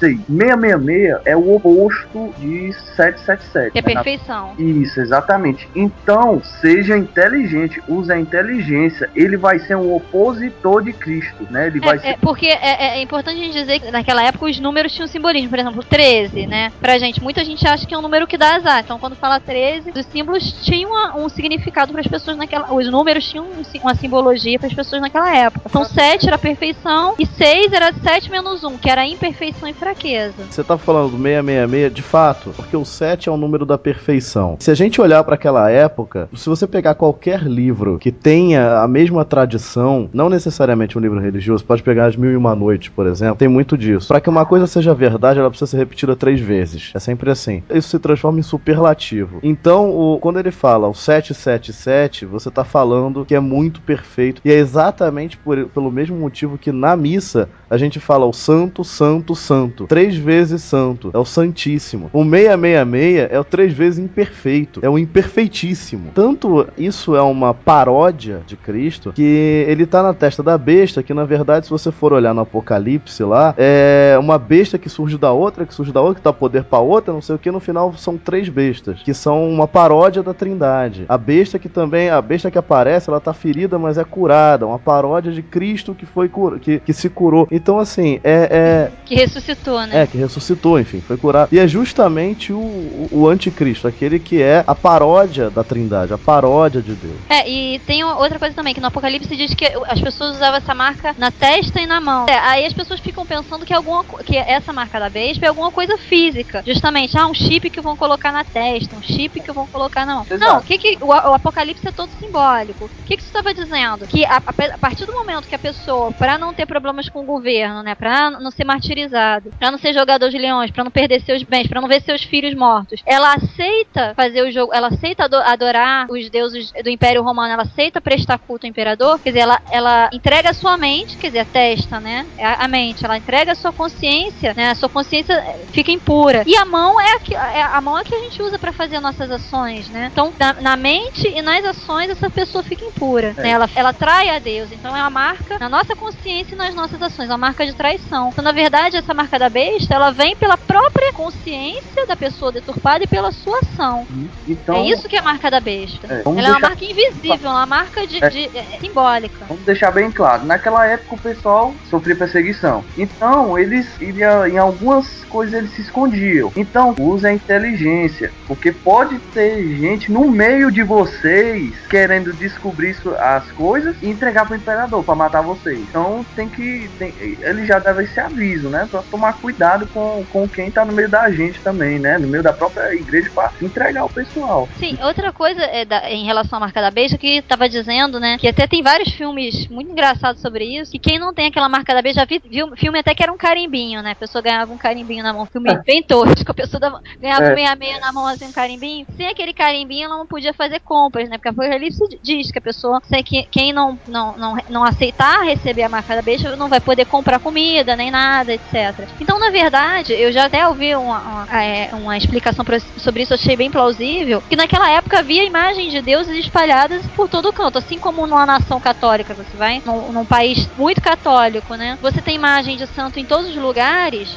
J: 666 é o oposto de 777.
H: Que é
J: né?
H: Perfeição.
J: isso, exatamente. Então, seja inteligente, use a inteligência. Ele vai ser um opositor de Cristo, né? Ele vai
H: É,
J: ser.
H: é, porque é, é importante a gente dizer que naquela época os números tinham simbolismo. Por exemplo, 13, né? Pra gente, muita gente acha que é um número que dá azar. Então, quando fala 13, os símbolos tinham um significado para as pessoas naquela. Os números tinham um uma simbologia para as pessoas naquela época. Então, 7 era perfeição e 6 era 7 menos 1, que era imperfeição e fraqueza.
G: Você tá falando do 666, de fato, porque o 7 é o número da perfeição. Se a gente olhar para aquela época, se você pegar qualquer livro que tenha a mesma tradição, não necessariamente um livro religioso, pode pegar as Mil e Uma Noites, por exemplo, tem muito disso. Para que uma coisa seja verdade, ela precisa ser repetida três vezes. É sempre assim. Isso se transforma em superlativo. Então, o- quando ele fala o 777, você tá falando que é muito perfeito. E é exatamente por- pelo mesmo motivo que na missa a gente fala o santo, santo, santo. Três vezes santo. É o santíssimo. O 666 é o três vezes imperfeito. É o imperfeitíssimo. Tanto isso é uma paródia de Cristo que ele tá na testa da besta, que na verdade, se você for olhar no Apocalipse lá, é uma besta que surge da outra, que surge da outra, que dá poder pra outra, não sei o que. No final são três bestas, que são uma paródia da Trindade. A besta que também, a besta que aparece, ela tá ferida, mas é curada. Uma paródia de Cristo que foi que, que se curou. Então, assim, é, é,
H: Que ressuscitou, né?
G: é, que ressuscitou, enfim, foi curado. E é justamente o, o, o anticristo, aquele que é a paródia da Trindade, a paródia de Deus.
H: É, e tem outra coisa também, que no Apocalipse diz que as pessoas usavam essa marca na testa e na mão. É, aí as pessoas ficam pensando que, alguma, que essa marca da Vespa é alguma coisa física. Justamente, ah, um chip que vão colocar na testa, um chip que vão colocar na mão.
J: Exato.
H: Não, o que que, o, o Apocalipse é todo simbólico. O que que isso estava dizendo? Que a, a- a partir do momento que a pessoa, pra não ter problemas com o governo, né, pra não ser martirizado, pra não ser jogador de leões, pra não perder seus bens, pra não ver seus filhos mortos, ela aceita fazer o jogo, ela aceita ado- adorar os deuses do Império Romano, ela aceita prestar culto ao imperador, quer dizer, ela, ela entrega a sua mente, quer dizer, a testa, né, é a, a mente, ela entrega a sua consciência, né, a sua consciência eh, fica impura. E a mão é a que, é a mão é que a gente usa pra fazer nossas ações, né? Então, na, na mente e nas ações, essa pessoa fica impura,
J: É.
H: né? Ela, ela trai a Deus, então é uma marca na nossa consciência e nas nossas ações, é uma marca de traição. Então, na verdade, essa marca da besta, ela vem pela própria consciência da pessoa deturpada e pela sua ação.
J: Então,
H: é isso que é a marca da besta.
J: É,
H: ela é uma
J: deixar-
H: marca invisível, uma marca de,
J: É.
H: de- é, simbólica.
J: Vamos deixar bem claro, naquela época o pessoal sofria perseguição. Então, eles iria, em algumas coisas eles se escondiam. Então, use a inteligência, porque pode ter gente no meio de vocês querendo descobrir as coisas e entregar pro imperador pra matar vocês. Então, tem que tem, ele já dava esse aviso, né, Pra tomar cuidado com, com quem tá no meio da gente também, né, no meio da própria igreja pra entregar o pessoal.
H: Sim, outra coisa é da- em relação à marca da besta que tava dizendo, né? Que até tem vários filmes muito engraçados sobre isso. Que quem não tem aquela marca da besta já vi, viu filme até que era um carimbinho, né? A pessoa ganhava um carimbinho na mão. Filme bem tosco. A pessoa dava- ganhava
J: É.
H: meia meia na mão assim, um carimbinho. Sem aquele carimbinho, ela não podia fazer compras, né? Porque a Apocalipse diz que a pessoa, se que, quem não, não, não, não aceitar receber a marca da besta, não vai poder comprar comida, nem nada, etc. Então, na verdade, eu já até ouvi uma, uma, é, uma explicação pro- sobre isso, achei bem plausível, que naquela época havia imagens de deuses espalhadas por todo o canto, assim como numa nação católica, você vai num, num país muito católico, né? Você tem imagem de santo em todos os lugares,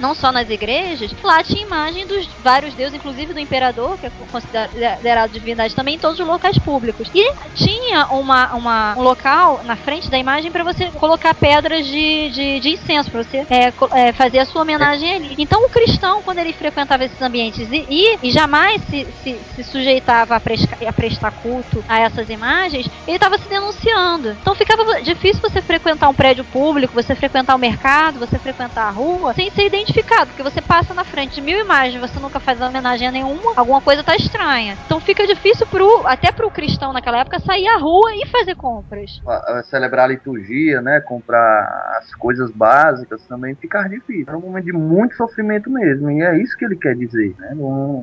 H: não só nas igrejas, lá tinha imagem dos vários deuses, inclusive do imperador, que é considerado divindade também, em todos os locais públicos. E tinha uma, uma um local na frente da imagem para você colocar pedras de, de, de incenso, para você é, é, fazer a sua homenagem ali. Então o cristão, quando ele frequentava esses ambientes e, e, e jamais se, se, se sujeitava a, presca, a prestar culto a essas imagens, ele estava se denunciando. Então ficava difícil você frequentar um prédio público, você frequentar o mercado, você frequentar a rua, sem ser identificado, porque você passa na frente de mil imagens, você nunca faz homenagem a nenhuma, alguma coisa tá estranha. Então fica difícil pro, até pro cristão naquela época sair à rua e fazer compras.
J: Celebrar a liturgia, né? Comprar as coisas básicas também ficar difícil. Era um momento de muito sofrimento mesmo. E é isso que ele quer dizer, né?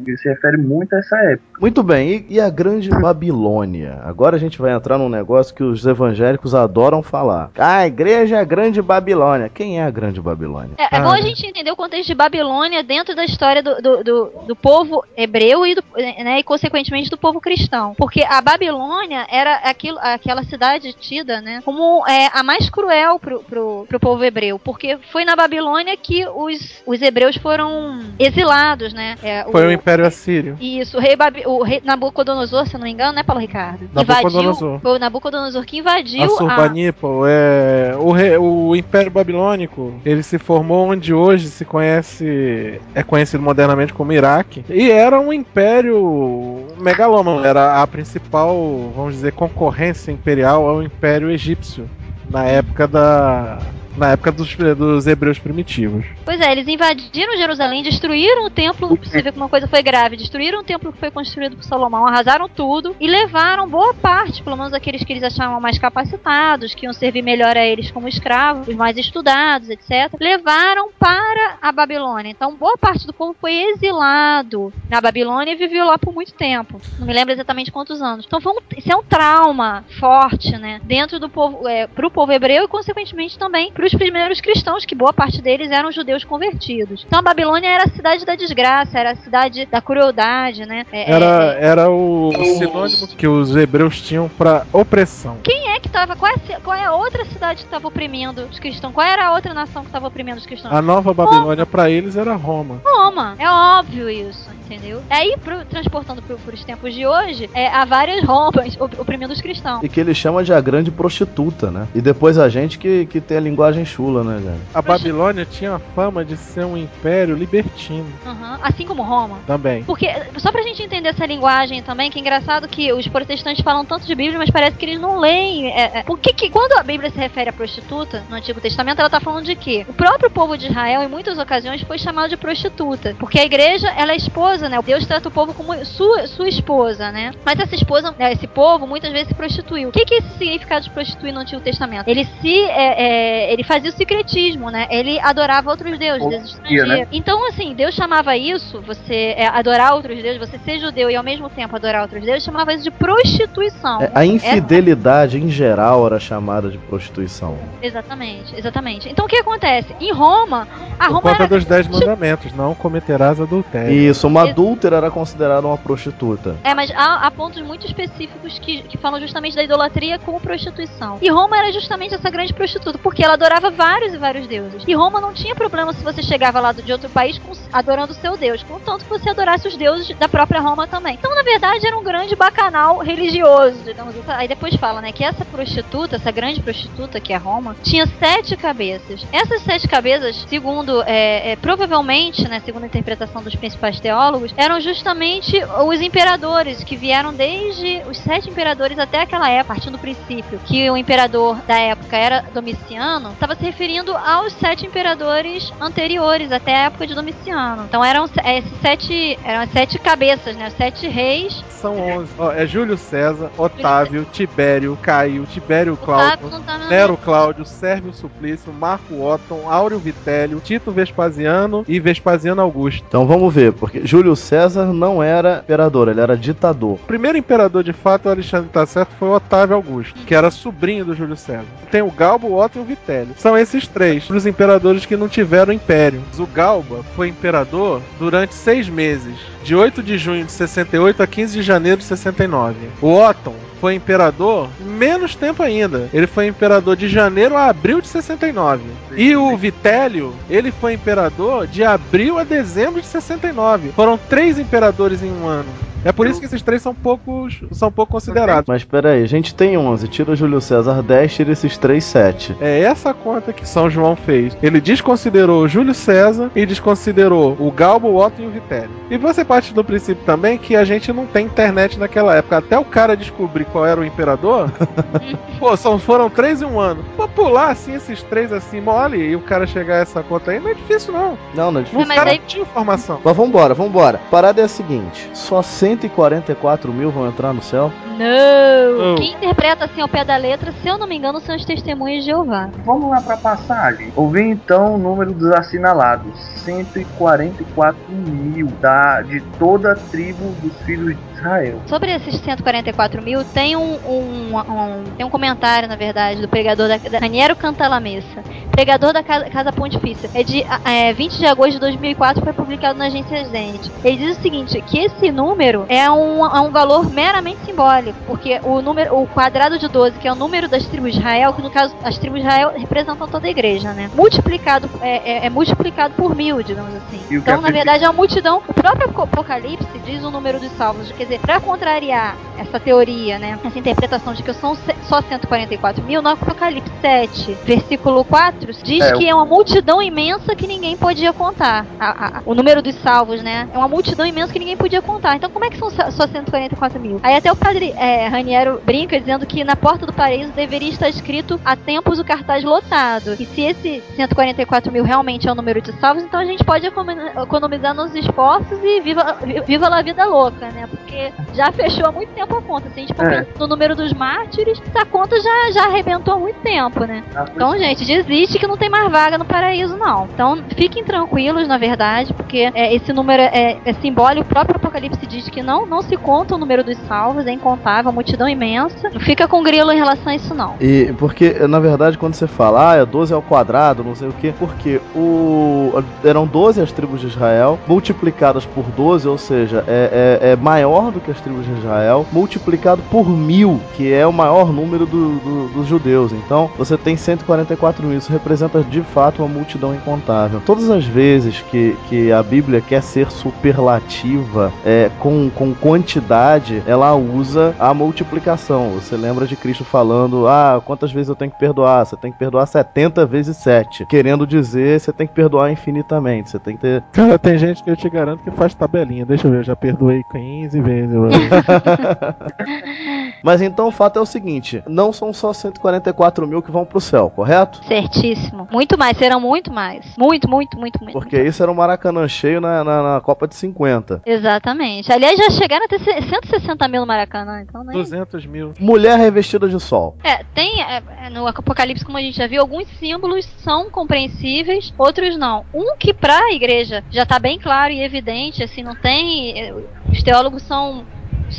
J: Ele se refere muito a essa época.
F: Muito bem, e, e a Grande Babilônia? Agora a gente vai entrar num negócio que os evangélicos adoram falar. Ah, a igreja é a Grande Babilônia. Quem é a Grande Babilônia?
H: É, é bom a gente entender o contexto de Babilônia dentro da história do, do, do, do povo hebreu e, do, né, e, consequentemente, do povo cristão. Porque a Babilônia era aquilo, aquela cidade tida né, como é, a mais cruel pro, pro, pro povo hebreu. Porque foi na Babilônia que os, os hebreus foram exilados, né?
I: É, foi o, o Império Assírio.
H: Isso, o rei, Babi, o rei Nabucodonosor, se não me engano, né, Paulo Ricardo?
I: Nabucodonosor.
H: Invadiu, foi o Nabucodonosor que invadiu
I: a... é, o, rei, o Império Babilônico, ele se formou onde hoje se conhece, é conhecido modernamente como Iraque, e era um império megalômano, era a principal, vamos dizer, concorrência imperial ao Império Egípcio na época da na época dos, dos hebreus primitivos.
H: Pois é, eles invadiram Jerusalém, destruíram o templo, você vê que uma coisa foi grave, destruíram o templo que foi construído por Salomão, arrasaram tudo e levaram boa parte, pelo menos aqueles que eles achavam mais capacitados, que iam servir melhor a eles como escravos, os mais estudados, etc., levaram para a Babilônia. Então, boa parte do povo foi exilado na Babilônia e viveu lá por muito tempo. Não me lembro exatamente quantos anos. Então, um, isso é um trauma forte, né, dentro do povo, é, pro povo hebreu e, consequentemente, também pro os primeiros cristãos, que boa parte deles eram judeus convertidos. Então a Babilônia era a cidade da desgraça, era a cidade da crueldade, né?
I: É, era, é, era o sinônimo que os hebreus tinham para opressão.
H: Quem é que estava? Qual, é, qual é a outra cidade que estava oprimindo os cristãos? Qual era a outra nação que estava oprimindo os cristãos?
I: A nova Babilônia para eles era Roma.
H: Roma, é óbvio isso, entendeu? Aí, pro, transportando para os tempos de hoje, é, há várias Romas oprimindo os cristãos.
F: E que ele chama de a grande prostituta, né? E depois a gente que, que tem a linguagem chula, né, cara?
I: A Babilônia tinha a fama de ser um império libertino.
H: Uhum. Assim como Roma.
I: Também.
H: Porque, só pra gente entender essa linguagem também, que é engraçado que os protestantes falam tanto de Bíblia, mas parece que eles não leem. É, é, por que, que quando a Bíblia se refere à prostituta, no Antigo Testamento, ela tá falando de quê? O próprio povo de Israel, em muitas ocasiões, foi chamado de prostituta. Porque a igreja, ela é esposa, né? Deus trata o povo como sua, sua esposa, né? Mas essa esposa, né, esse povo, muitas vezes se prostituiu. O que, que é esse significado de prostituir no Antigo Testamento? Ele se. É, é, ele fazia o secretismo, né? Ele adorava outros deuses, deuses estrangeiros. Né? Então, assim, Deus chamava isso, você é, adorar outros deuses, você ser judeu e ao mesmo tempo adorar outros deuses, chamava isso de prostituição.
F: É, a infidelidade Essa... em geral era chamada de prostituição.
H: Exatamente, exatamente. Então o que acontece? Em Roma, a Por Roma
I: conta
H: era...
I: dos dez mandamentos, não cometerás adultério.
F: Isso, uma adúltera era considerada uma prostituta.
H: É, mas há, há pontos muito específicos que, que falam justamente da idolatria como prostituição. E Roma era justamente essa grande prostituta, porque ela adorava vários e vários deuses. E Roma não tinha problema se você chegava lá de outro país adorando o seu deus, contanto que você adorasse os deuses da própria Roma também. Então, na verdade, era um grande bacanal religioso, assim. Aí depois fala, né, que essa prostituta, essa grande prostituta que é Roma, tinha sete cabeças. Essas sete cabeças, segundo, é, é, provavelmente, né, segundo a interpretação dos principais teólogos, eram justamente os imperadores que vieram desde os sete imperadores até aquela época, partindo do princípio que o imperador da época era Domiciano, estava se referindo aos sete imperadores anteriores, até a época de Domiciano. Então eram esses sete, eram as sete cabeças, né? Os sete reis.
I: São onze. Oh, é Júlio César, Otávio, Tibério, Caio, Tibério Cláudio, tá Nero Cláudio, Sérvio Suplício, Marco Otton, Áureo Vitélio, Tito Vespasiano e Vespasiano Augusto.
F: Então vamos ver, porque Júlio César não era imperador, ele era ditador.
I: O primeiro imperador de fato, o Alexandre tá certo, foi Otávio Augusto, que era sobrinho do Júlio César. Tem o Galbo, o Otto e o Vitélio. São esses três. Os imperadores que não tiveram império. O Galba foi imperador durante seis meses, de 8 de junho de 68 a 15 de janeiro de 69. O Otton foi imperador menos tempo ainda. Ele foi imperador de janeiro a abril de 69. E o Vitélio, ele foi imperador de abril a dezembro de 69. Foram três imperadores em um ano. É por isso que esses três são poucos, são pouco considerados.
G: Mas pera aí, a gente tem 11, tira Júlio César 10, tira esses 3, 7.
I: É essa conta que São João fez. Ele desconsiderou o Júlio César e desconsiderou o Galbo, o Otto e o Vitélio. E você parte do princípio também que a gente não tem internet naquela época. Até o cara descobrir qual era o imperador, pô, são, foram três em um ano. Pô, pular assim esses três assim, mole, e o cara chegar a essa conta aí, não é difícil não.
G: Não, não é
I: O
G: difícil.
I: cara não tinha informação.
G: Mas vambora, vambora. Parada é a seguinte: só 144 mil vão entrar no céu?
H: Não!
I: Oh.
H: Quem interpreta assim ao pé da letra, se eu não me engano, são as testemunhas de Jeová.
J: Vamos lá pra passagem. Ouvi então o número dos assinalados: 144 mil da, de toda a tribo dos filhos de Israel.
H: Sobre esses 144 mil, tem um, um, um- tem um comentário, na verdade, do pregador da, da Raniero Cantalamessa, pregador da Casa, Casa Pontifícia. É de é, 20 de agosto de 2004, foi publicado na agência Zenit. Ele diz o seguinte, que esse número é um, é um valor meramente simbólico, porque o número, o quadrado de 12, que é o número das tribos de Israel, que no caso as tribos de Israel representam toda a igreja, né? Multiplicado é, é- é multiplicado por mil, digamos assim. Então, na verdade, é uma multidão. O próprio Apocalipse diz o número dos salvos. Quer dizer, para contrariar essa teoria, né? Essa interpretação de que são só 144 mil, no Apocalipse 7, versículo 4, diz
J: É,
H: que é uma multidão imensa que ninguém podia contar. A- a- o número dos salvos, né? É uma multidão imensa que ninguém podia contar. Então, como é que são só só 144 mil? Aí até o padre é, Raniero brinca dizendo que na porta do paraíso deveria estar escrito há tempos o cartaz lotado. E se esse 144 mil realmente é o número de salvos, então a gente pode economi- economizar nos esforços e viva, vi- viva a vida louca, né? Porque já fechou há muito tempo a conta. Se a gente for
J: É.
H: no número dos mártires, essa conta já, já arrebentou há muito tempo, né?
J: Ah,
H: Então, gente, desiste que não tem mais vaga no paraíso, não. Então, fiquem tranquilos, na verdade, porque é, esse número é, é simbólico. O próprio Apocalipse diz que não, não se conta o número dos salvos, é incontável, multidão imensa. Não fica com grilo em relação a isso, não.
G: E porque, na verdade, quando você fala, ah, é 12 ao quadrado, não sei o quê, porque o, eram 12 as tribos de Israel, multiplicadas por 12, ou seja, é, é- é maior do que as tribos de Israel, multiplicado por mil, que é o maior número do- do- dos judeus. Então, você tem 144 mil, isso representa de fato uma multidão incontável. Todas as vezes que, que a Bíblia quer ser superlativa é, com, com quantidade, ela usa a multiplicação. Você lembra de Cristo falando: Ah, quantas vezes eu tenho que perdoar? Você tem que perdoar 70 vezes 7. Querendo dizer, você tem que perdoar infinitamente. Você tem que ter.
I: Cara, tem gente que eu te garanto que faz tabelinha. Deixa eu ver, eu já perdoei 15 vezes.
G: Mas então o fato é o seguinte: não são só 144 mil que vão pro céu, correto?
H: Certíssimo. Muito mais, serão muito mais. Muito, muito, muito, muito.
G: Porque isso era um Maracanã cheio na, na, na Copa de 50.
H: Exatamente. Aliás, já chegaram a ter 160 mil no Maracanã, então, né?
I: 200 mil.
G: Mulher revestida de sol.
H: É, tem é, é, no Apocalipse, como a gente já viu, alguns símbolos são compreensíveis, outros não. Um que pra igreja já tá bem claro e evidente, assim, não tem. é, Os teólogos são.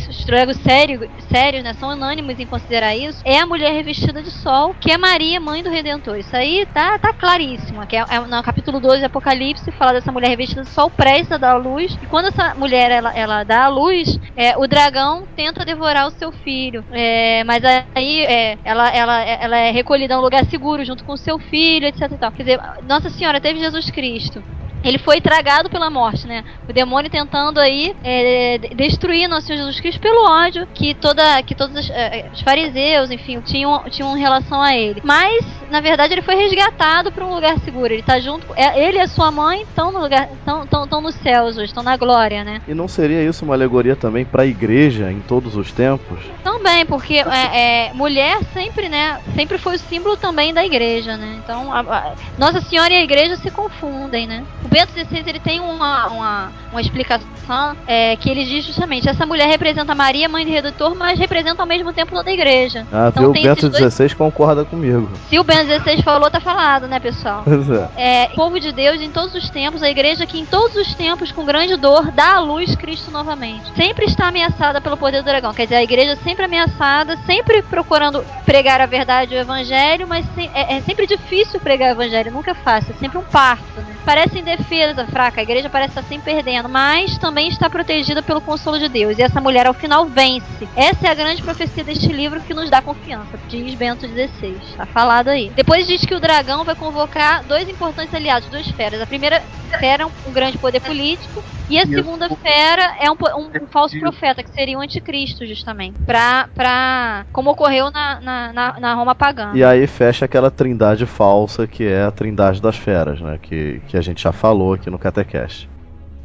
H: Os teólogos sérios, sérios, né, são unânimes em considerar isso, é a mulher revestida de sol, que é Maria, mãe do Redentor. Isso aí tá, tá claríssimo. Que é, é no capítulo 12 de Apocalipse, fala dessa mulher revestida de sol prestes a dar luz. E quando essa mulher ela, ela dá à luz, é, o dragão tenta devorar o seu filho. É, mas aí é, ela, ela, ela é recolhida a um lugar seguro junto com o seu filho, etc. Quer dizer, Nossa Senhora teve Jesus Cristo. Ele foi tragado pela morte, né? O demônio tentando aí é, de- destruir nosso Senhor Jesus Cristo pelo ódio que toda, que todos os, é, os fariseus, enfim, tinham, tinham em relação a ele. Mas, na verdade, ele foi resgatado para um lugar seguro. Ele tá junto, é, ele e a sua mãe estão no lugar, estão nos céus hoje, estão na glória, né?
G: E não seria isso uma alegoria também para a igreja em todos os tempos?
H: Também, porque é, é, mulher sempre, né, sempre foi o símbolo também da igreja, né? Então, a- a- Nossa Senhora e a igreja se confundem, né? O Bento XVI ele tem uma, uma, uma explicação é, que ele diz justamente: essa mulher representa Maria, mãe do Redentor, mas representa ao mesmo tempo toda a igreja.
G: Ah,
H: Então
G: viu? O Bento
H: esses dois-
G: XVI concorda comigo.
H: Se o Bento XVI falou, tá falado, né, pessoal?
G: É.
H: É, povo de Deus em todos os tempos, a igreja que em todos os tempos, com grande dor, dá à luz Cristo novamente. Sempre está ameaçada pelo poder do dragão. Quer dizer, a igreja sempre ameaçada, sempre procurando pregar a verdade e o evangelho, mas se- é, é sempre difícil pregar o evangelho, nunca é fácil, é sempre um parto. Né? Parece indefesa, fraca, a igreja parece estar sempre perdendo, mas também está protegida pelo consolo de Deus. E essa mulher, ao final, vence. Essa é a grande profecia deste livro que nos dá confiança, diz Bento XVI. Tá falado aí. Depois diz que o dragão vai convocar dois importantes aliados, duas feras. A primeira fera é um, um grande poder político, e a segunda fera é um, um- um falso profeta, que seria o anticristo, justamente. Pra. pra como ocorreu na, na, na, na Roma pagã.
G: E aí fecha aquela trindade falsa que é a trindade das feras, né? Que, que a gente já falou aqui no Catecast.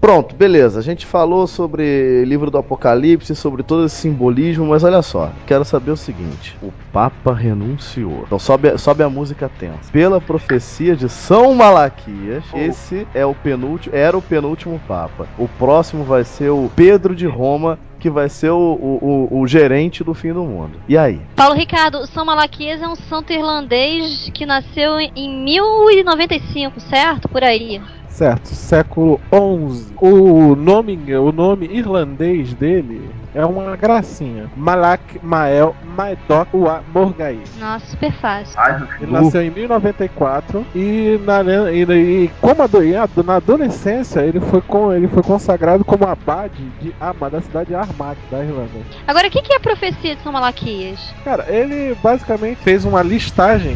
G: Pronto, beleza. A gente falou sobre livro do Apocalipse, sobre todo esse simbolismo, mas olha só, quero saber o seguinte: o Papa renunciou. Então sobe, sobe a música tensa. Pela profecia de São Malaquias, esse é o penúltimo, era o penúltimo Papa. O próximo vai ser o Pedro de Roma, que vai ser o, o, o- o gerente do fim do mundo. E aí?
H: Paulo Ricardo, São Malaquias é um santo irlandês que nasceu em- em 1095, certo? Por aí.
I: Certo, século XI. O nome, o nome irlandês dele é uma gracinha. Malak Mael Maedok Ua Morgai.
H: Nossa, super fácil.
J: Ai,
I: Ele nasceu em 1094 e na, e, e como ado- ado- na adolescência ele foi, com, ele foi consagrado como abade de Armagh, da cidade de Armagh, da Irlanda.
H: Agora, o que que é a profecia de São Malaquias?
I: Cara, ele basicamente fez uma listagem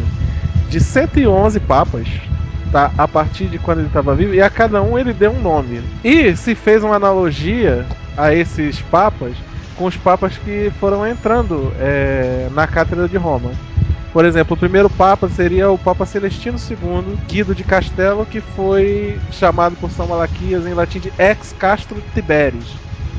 I: de 111 papas, tá? A partir de quando ele estava vivo, e a cada um ele deu um nome. E se fez uma analogia a esses papas com os papas que foram entrando é, na cátedra de Roma. Por exemplo, o primeiro papa seria o Papa Celestino II, Guido de Castelo, que foi chamado por São Malaquias em latim de Ex Castro Tiberis,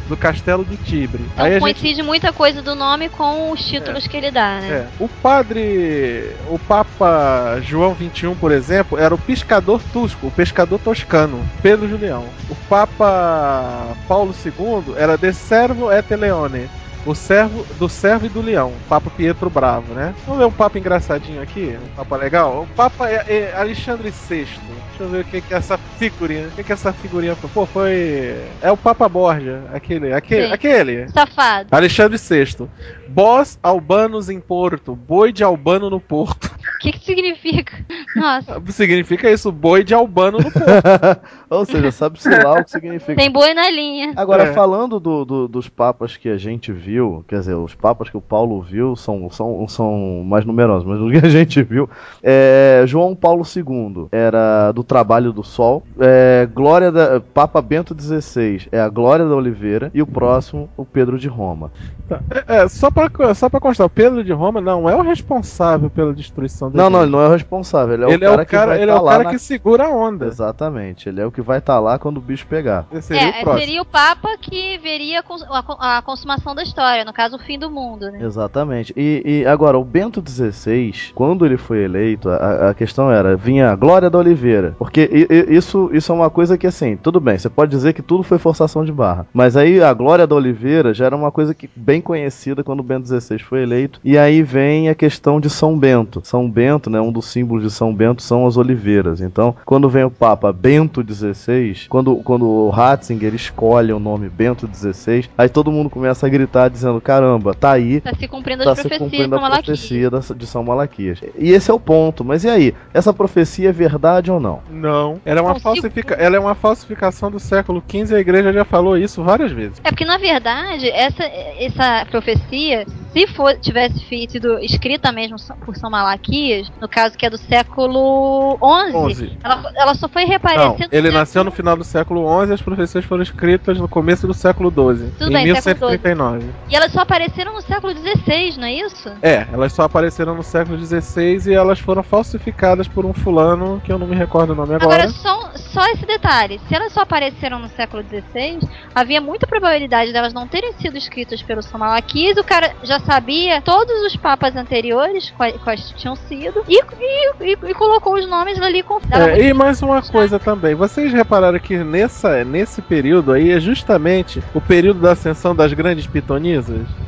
I: do Castelo de Tibre.
H: Então
I: Aí a gente
H: coincide muita coisa do nome com os títulos que ele dá, né?
I: é, o padre, o Papa João XXI, por exemplo, era o pescador tusco, o pescador toscano, Pedro Julião. O Papa Paulo II era de servo et leone, o servo do servo e do leão, Papa Pietro Bravo, né? Vamos ver um papa engraçadinho aqui, um papa legal. O Papa é, é Alexandre VI. Deixa eu ver o que que é essa figurinha. O que que é essa figurinha foi? Pô, foi é o Papa Borgia, aquele, aquele,
H: Sim.
I: aquele.
H: Safado.
I: Alexandre VI. Bós albanos em Porto, boi de albano no Porto.
H: O que que significa? Nossa.
I: Significa isso, boi de albano no Porto.
G: Ou seja, sabe-se lá o que significa.
H: Tem boi na linha.
G: Agora,
I: É.
G: falando do- do- dos papas que a gente viu, quer dizer, os papas que o Paulo viu são, são, são mais numerosos, mas o que a gente viu é João Paulo II era do trabalho do sol, é, Glória da, Papa Bento XVI é a Glória da Oliveira e o próximo o Pedro de Roma.
I: Tá, É, é, só pra, só pra constar, o Pedro de Roma não é o responsável pela destruição da
G: Não, não, ele não é o responsável, ele é
I: Ele
G: o
I: é
G: cara
I: o
G: que
I: cara,
G: vai
I: ele
G: tá
I: é o
G: lá
I: cara
G: na-
I: que segura a onda.
G: Exatamente, ele é o que vai estar lá quando o bicho pegar.
I: Esse seria o
H: É, seria o Papa que veria a, a consumação da história, no caso, o fim do mundo, né?
G: Exatamente. E, e agora, o Bento XVI, quando ele foi eleito, a, a questão era, vinha a Glória da Oliveira. Porque i- i- isso, isso é uma coisa que, assim, tudo bem, você pode dizer que tudo foi forçação de barra. Mas aí a Glória da Oliveira já era uma coisa que bem conhecida quando o Bento XVI foi eleito. E aí vem a questão de São Bento. São Bento, né, um dos símbolos de São Bento são as oliveiras. Então, quando vem o Papa Bento XVI, quando, quando o Ratzinger escolhe o nome Bento XVI, aí todo mundo começa a gritar dizendo, caramba, tá aí
H: Tá se cumprindo
G: Tá
H: as
G: se
H: profecias
G: cumprindo a profecia da- de São Malaquias. E esse é o ponto. Mas e aí? Essa profecia é verdade ou não?
I: Não. Ela é, uma
H: Não, se-
I: falsifica... Ela é uma falsificação do século XV e a igreja já falou isso várias vezes.
H: É porque, na verdade, essa, essa profecia, se for, tivesse sido escrita mesmo por São Malaquias, no caso que é do século XI,
I: XI.
H: ela, ela só foi
I: Não,
H: reaparecendo...
I: ele nasceu no final do século XI e as profecias foram escritas no começo do século XII,
H: Tudo
I: em
H: bem, século
I: 1139.
H: E elas só apareceram no século XVI, não é isso?
I: É, elas só apareceram no século XVI e elas foram falsificadas por um fulano que eu não me recordo o nome agora.
H: Agora, só, só esse detalhe: se elas só apareceram no século XVI, havia muita probabilidade delas não terem sido escritas pelo São Malaquias. O cara já sabia todos os papas anteriores, quais, quais tinham sido, e, e, e, e colocou os nomes ali com.
I: É, e mais uma coisa também, vocês repararam que nessa, nesse período aí é justamente o período da ascensão das grandes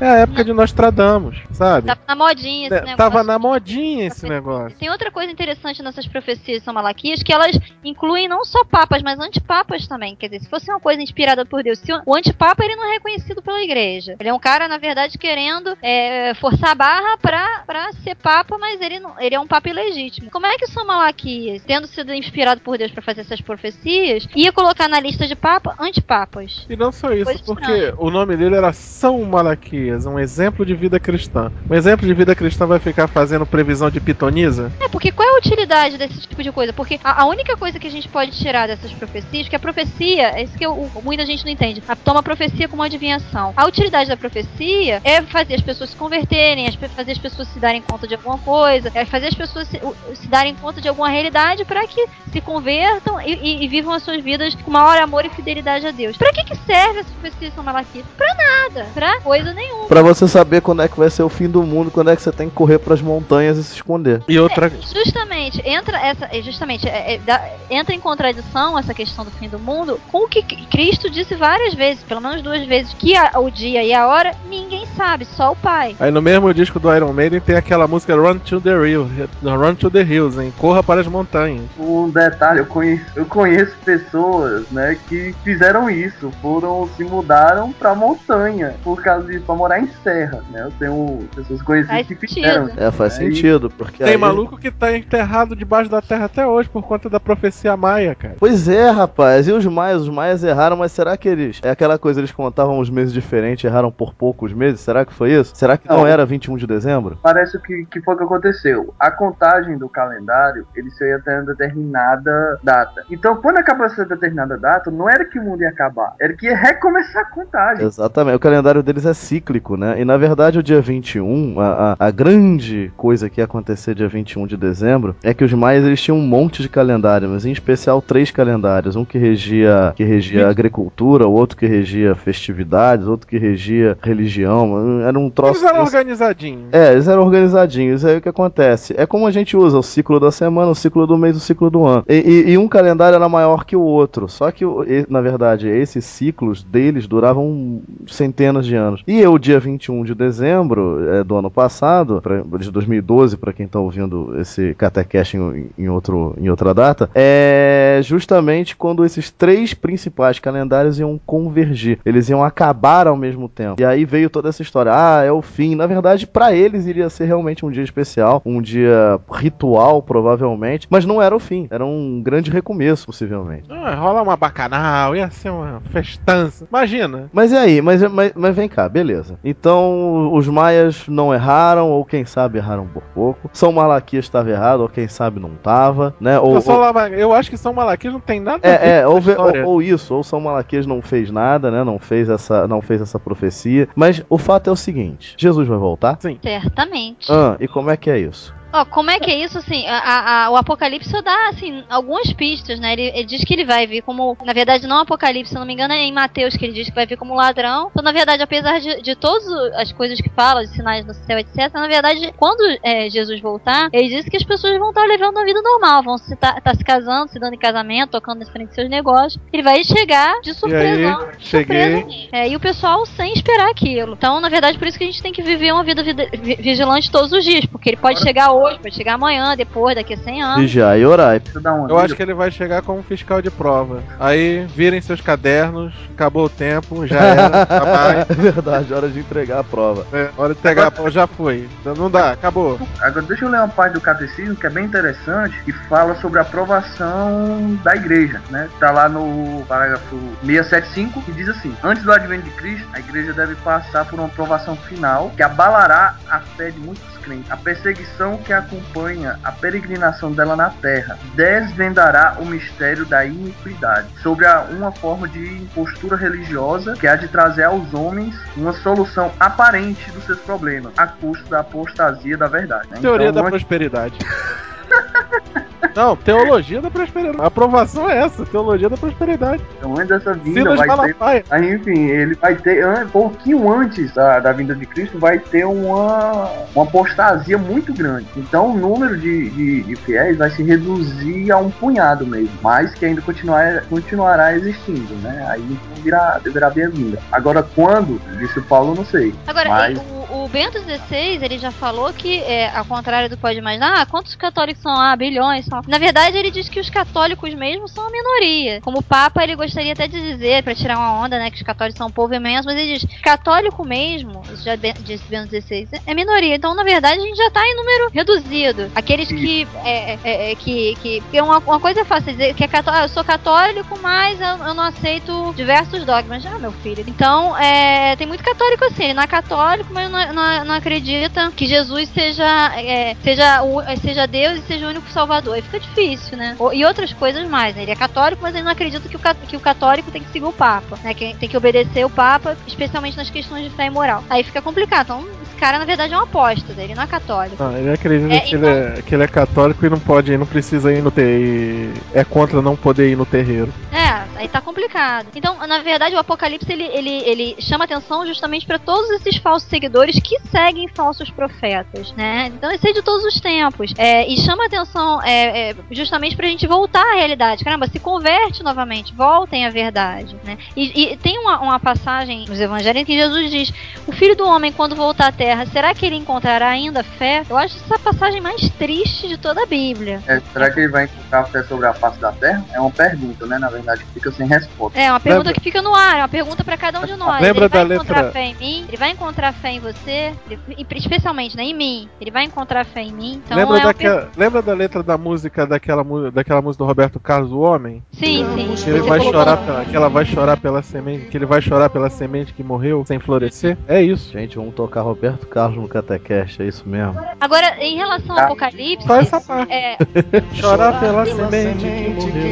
I: É a época de Nostradamus, sabe?
H: Tava na modinha esse
I: É,
H: negócio.
I: Tava na modinha esse negócio.
H: Tem outra coisa interessante nessas profecias de São Malaquias, que elas incluem não só papas, mas antipapas também. Quer dizer, se fosse uma coisa inspirada por Deus, se o- antipapa ele não é reconhecido pela igreja. Ele é um cara, na verdade, querendo é, forçar a barra pra, pra ser papa, mas ele, não, ele é um papa ilegítimo. Como é que São Malaquias, tendo sido inspirado por Deus pra fazer essas profecias, ia colocar na lista de papa antipapas?
I: E não só isso,
H: Coisa
I: porque
H: estranha.
I: o nome dele era São Malaquias, um exemplo de vida cristã. Um exemplo de vida cristã vai ficar fazendo previsão de pitonisa?
H: É, porque qual é a utilidade desse tipo de coisa? Porque a, a única coisa que a gente pode tirar dessas profecias, que a profecia, é isso que eu- muita gente não entende, a, toma a profecia como adivinhação. A utilidade da profecia é fazer as pessoas se converterem, pe- fazer as pessoas se darem conta de alguma coisa, é fazer as pessoas se, se darem conta de alguma realidade para que se convertam e, e- e vivam as suas vidas com maior amor e fidelidade a Deus. Pra que que serve essa profecia de São Malaquias? Pra nada, pra coisa nenhuma.
G: Pra você saber quando é que vai ser o fim do mundo, quando é que você tem que correr pras montanhas e se esconder.
I: E outra.
H: É, justamente, entra essa. é, Justamente, é, é, entra em contradição essa questão do fim do mundo com o que Cristo disse várias vezes, pelo menos duas vezes, que a- o dia e a hora ninguém sabe, só o Pai.
I: Aí no mesmo disco do Iron Maiden tem aquela música Run to the Hills, Run to the Hills, hein? Corra para as montanhas.
J: Um detalhe, eu conheço, eu conheço pessoas, né, que fizeram isso, foram, se mudaram pra montanha, por causa de, pra morar em serra, né, eu tenho pessoas conhecidas
H: Faz
J: que
H: sentido.
J: fizeram isso.
G: É, faz
J: e-
G: sentido, porque
I: Tem
G: aí-
I: maluco que tá enterrado debaixo da terra até hoje por conta da profecia maia, cara.
G: Pois é, rapaz. E os maias? Os maias erraram, mas será que eles. É aquela coisa, eles contavam os meses diferentes, erraram por poucos meses? Será que foi isso? Será que não,
J: Não.
G: era 21 de dezembro?
J: Parece que, que foi o que aconteceu. A contagem do calendário, ele só ia até uma determinada data. Então, quando acabou essa determinada data, não era que o mundo ia acabar, era que ia recomeçar a contagem.
G: Exatamente. O calendário deles é cíclico, né? E na verdade, o dia 21, a, a, a grande coisa que ia acontecer dia 21 de dezembro é que os maias eles tinham um monte de calendário, mas em especial três calendários. Um que regia, que regia agricultura, o outro que regia festividades, outro que regia religião. Era um troço.
I: Eles eram
G: desse.
I: organizadinhos.
G: É, eles eram organizadinhos. Aí o que acontece? É como a gente usa o ciclo da semana, o ciclo do mês, o ciclo do ano. E, e- e um calendário era maior que o outro. Só que, na verdade, esses ciclos deles duravam centenas de anos. E o dia 21 de dezembro é, do ano passado, pra, de 2012, para quem tá ouvindo esse Catecast em, em, outro, em outra data, é justamente quando esses três principais calendários iam convergir. Eles iam acabar ao mesmo tempo. E aí veio toda essa história. Ah, é o fim. Na verdade, para eles iria ser realmente um dia especial, um dia ritual, provavelmente. Mas não era o fim. Era um grande recomeço, possivelmente.
I: Ah, rola uma bacanal, ia ser uma festança. Imagina.
G: Mas e aí? Mas, mas, mas vem cá, beleza. Então, os maias não erraram, ou quem sabe erraram por pouco. São Malaquias estava errado, ou quem sabe não tava, né? Ou,
I: eu,
G: ou-
I: lá- eu acho que São Malaquias não tem nada a ver
G: É, é,
I: com
G: ou,
I: história.
G: ou- ou isso, ou São Malaquias não fez nada, né? Não fez essa, não fez essa profecia. Mas o fato é o seguinte: Jesus vai voltar?
I: Sim.
H: Certamente.
G: Ah, e como é que é isso?
H: Ó, como é que é isso, assim, a- a- o Apocalipse só dá, assim, algumas pistas, né? Ele, ele diz que ele vai vir como, na verdade, não Apocalipse, se não me engano, é em Mateus que ele diz que vai vir como ladrão. Então, na verdade, apesar de, de todas as coisas que fala, de sinais no céu, etc., na verdade, quando é, Jesus voltar, ele diz que as pessoas vão estar levando uma vida normal, vão se tá, tá se casando, se dando em casamento, tocando na frente dos seus negócios. Ele vai chegar de surpresa.
I: cheguei.
H: surpresa é, e o pessoal sem esperar aquilo. Então, na verdade, por isso que a gente tem que viver uma vida vida- vi- vigilante todos os dias, porque ele pode chegar hoje, pode chegar amanhã, depois, daqui a 100 anos.
G: Vigiar e orai.
J: Deixa eu
I: Eu acho que ele vai chegar como fiscal de prova. Aí, virem seus cadernos, acabou o tempo, já era, tá
G: é verdade, hora de entregar a prova.
I: É, hora de pegar a prova, já foi. Então não dá, acabou.
J: Agora deixa eu ler uma parte do catecismo que é bem interessante, que fala sobre a aprovação da igreja, né? Tá lá no parágrafo 675, que diz assim: Antes do advento de Cristo, a igreja deve passar por uma aprovação final que abalará a fé de muitos crentes. A perseguição que acompanha a peregrinação dela na terra desvendará o mistério da iniquidade sobre a- uma forma de impostura religiosa que há de trazer aos homens uma solução aparente dos seus problemas, a custo da apostasia da verdade. né?
I: Teoria
J: Então,
I: da
J: antes-
I: prosperidade. Não, teologia da prosperidade. A aprovação é essa, teologia da prosperidade.
J: Então, antes dessa vinda,
I: Silas
J: vai ter.
I: Malafaia.
J: Aí, enfim, ele vai ter, an- pouquinho antes da, da vinda de Cristo, vai ter uma, uma apostasia muito grande. Então, o número de, de, de fiéis vai se reduzir a um punhado mesmo, mas que ainda continuar, continuará existindo, né? Aí então virá, deverá vir a vinda. Agora, quando? Disse o Paulo, eu não sei.
H: Agora,
J: Mas-
H: o, o Bento XVI, ele já falou que, é, ao contrário do que pode imaginar, ah, quantos católicos são? Ah, bilhões são. Na verdade, ele diz que os católicos mesmo são a minoria. Como o Papa, ele gostaria até de dizer, pra tirar uma onda, né, que os católicos são um povo imenso, mas ele diz, católico mesmo, isso já disse Bento XVI, é minoria. Então, na verdade, a gente já tá em número reduzido. Aqueles que, é, é, é, que, que, porque uma, uma coisa é fácil dizer que é católico, ah, eu sou católico, mas eu, eu não aceito diversos dogmas. Ah, meu filho. Então, é, tem muito católico assim, ele não é católico, mas não, não- não acredita que Jesus seja, é, seja, o- seja Deus e seja o único salvador. Aí fica difícil, né? E outras coisas mais, né? Ele é católico, mas ele não acredita que o, que o católico tem que seguir o Papa, né? Que tem que obedecer o Papa, especialmente nas questões de fé e moral. Aí fica complicado. Então, esse cara, na verdade, é um apóstata, ele não é católico.
I: Não, ele acredita
H: É,
I: que, ele é, que ele é católico e não pode ir, não precisa ir no ter. É contra não poder ir no terreiro.
H: É, aí tá complicado. Então, na verdade, o Apocalipse ele, ele, ele chama atenção justamente para todos esses falsos seguidores que seguem falsos profetas, né? Então, isso é de todos os tempos. É, e chama atenção é, é, justamente pra gente voltar à realidade. Caramba, se converte novamente, voltem à verdade, né? E, e tem uma, uma passagem nos evangelhos em que Jesus diz: O filho do homem, quando voltar à terra, será que ele encontrará ainda fé? Eu acho essa passagem mais triste de toda a Bíblia.
J: É, será que ele vai encontrar fé sobre a face da Terra? É uma pergunta, né? Na verdade, que fica sem resposta.
H: É, uma pergunta
I: Lembra-
H: que fica no ar, é uma pergunta pra cada um de nós.
I: Lembra
H: ele vai
I: da
H: encontrar
I: letra-
H: fé em mim, ele vai encontrar fé em você, ele- e especialmente né, em mim. Ele vai encontrar fé em mim. Então
I: lembra,
H: é uma
I: daquela, lembra da letra da música daquela, daquela música do Roberto Carlos, O Homem?
H: Sim, sim.
I: Que ele
H: Você
I: vai chorar pela, que ela vai chorar pela semente, que ele vai chorar pela semente que morreu sem florescer? É isso.
F: Gente, vamos tocar Roberto Carlos no Catecast, é isso mesmo.
H: Agora, em relação ao Apocalipse,
I: Só essa parte.
H: é,
I: Chorar pela semente que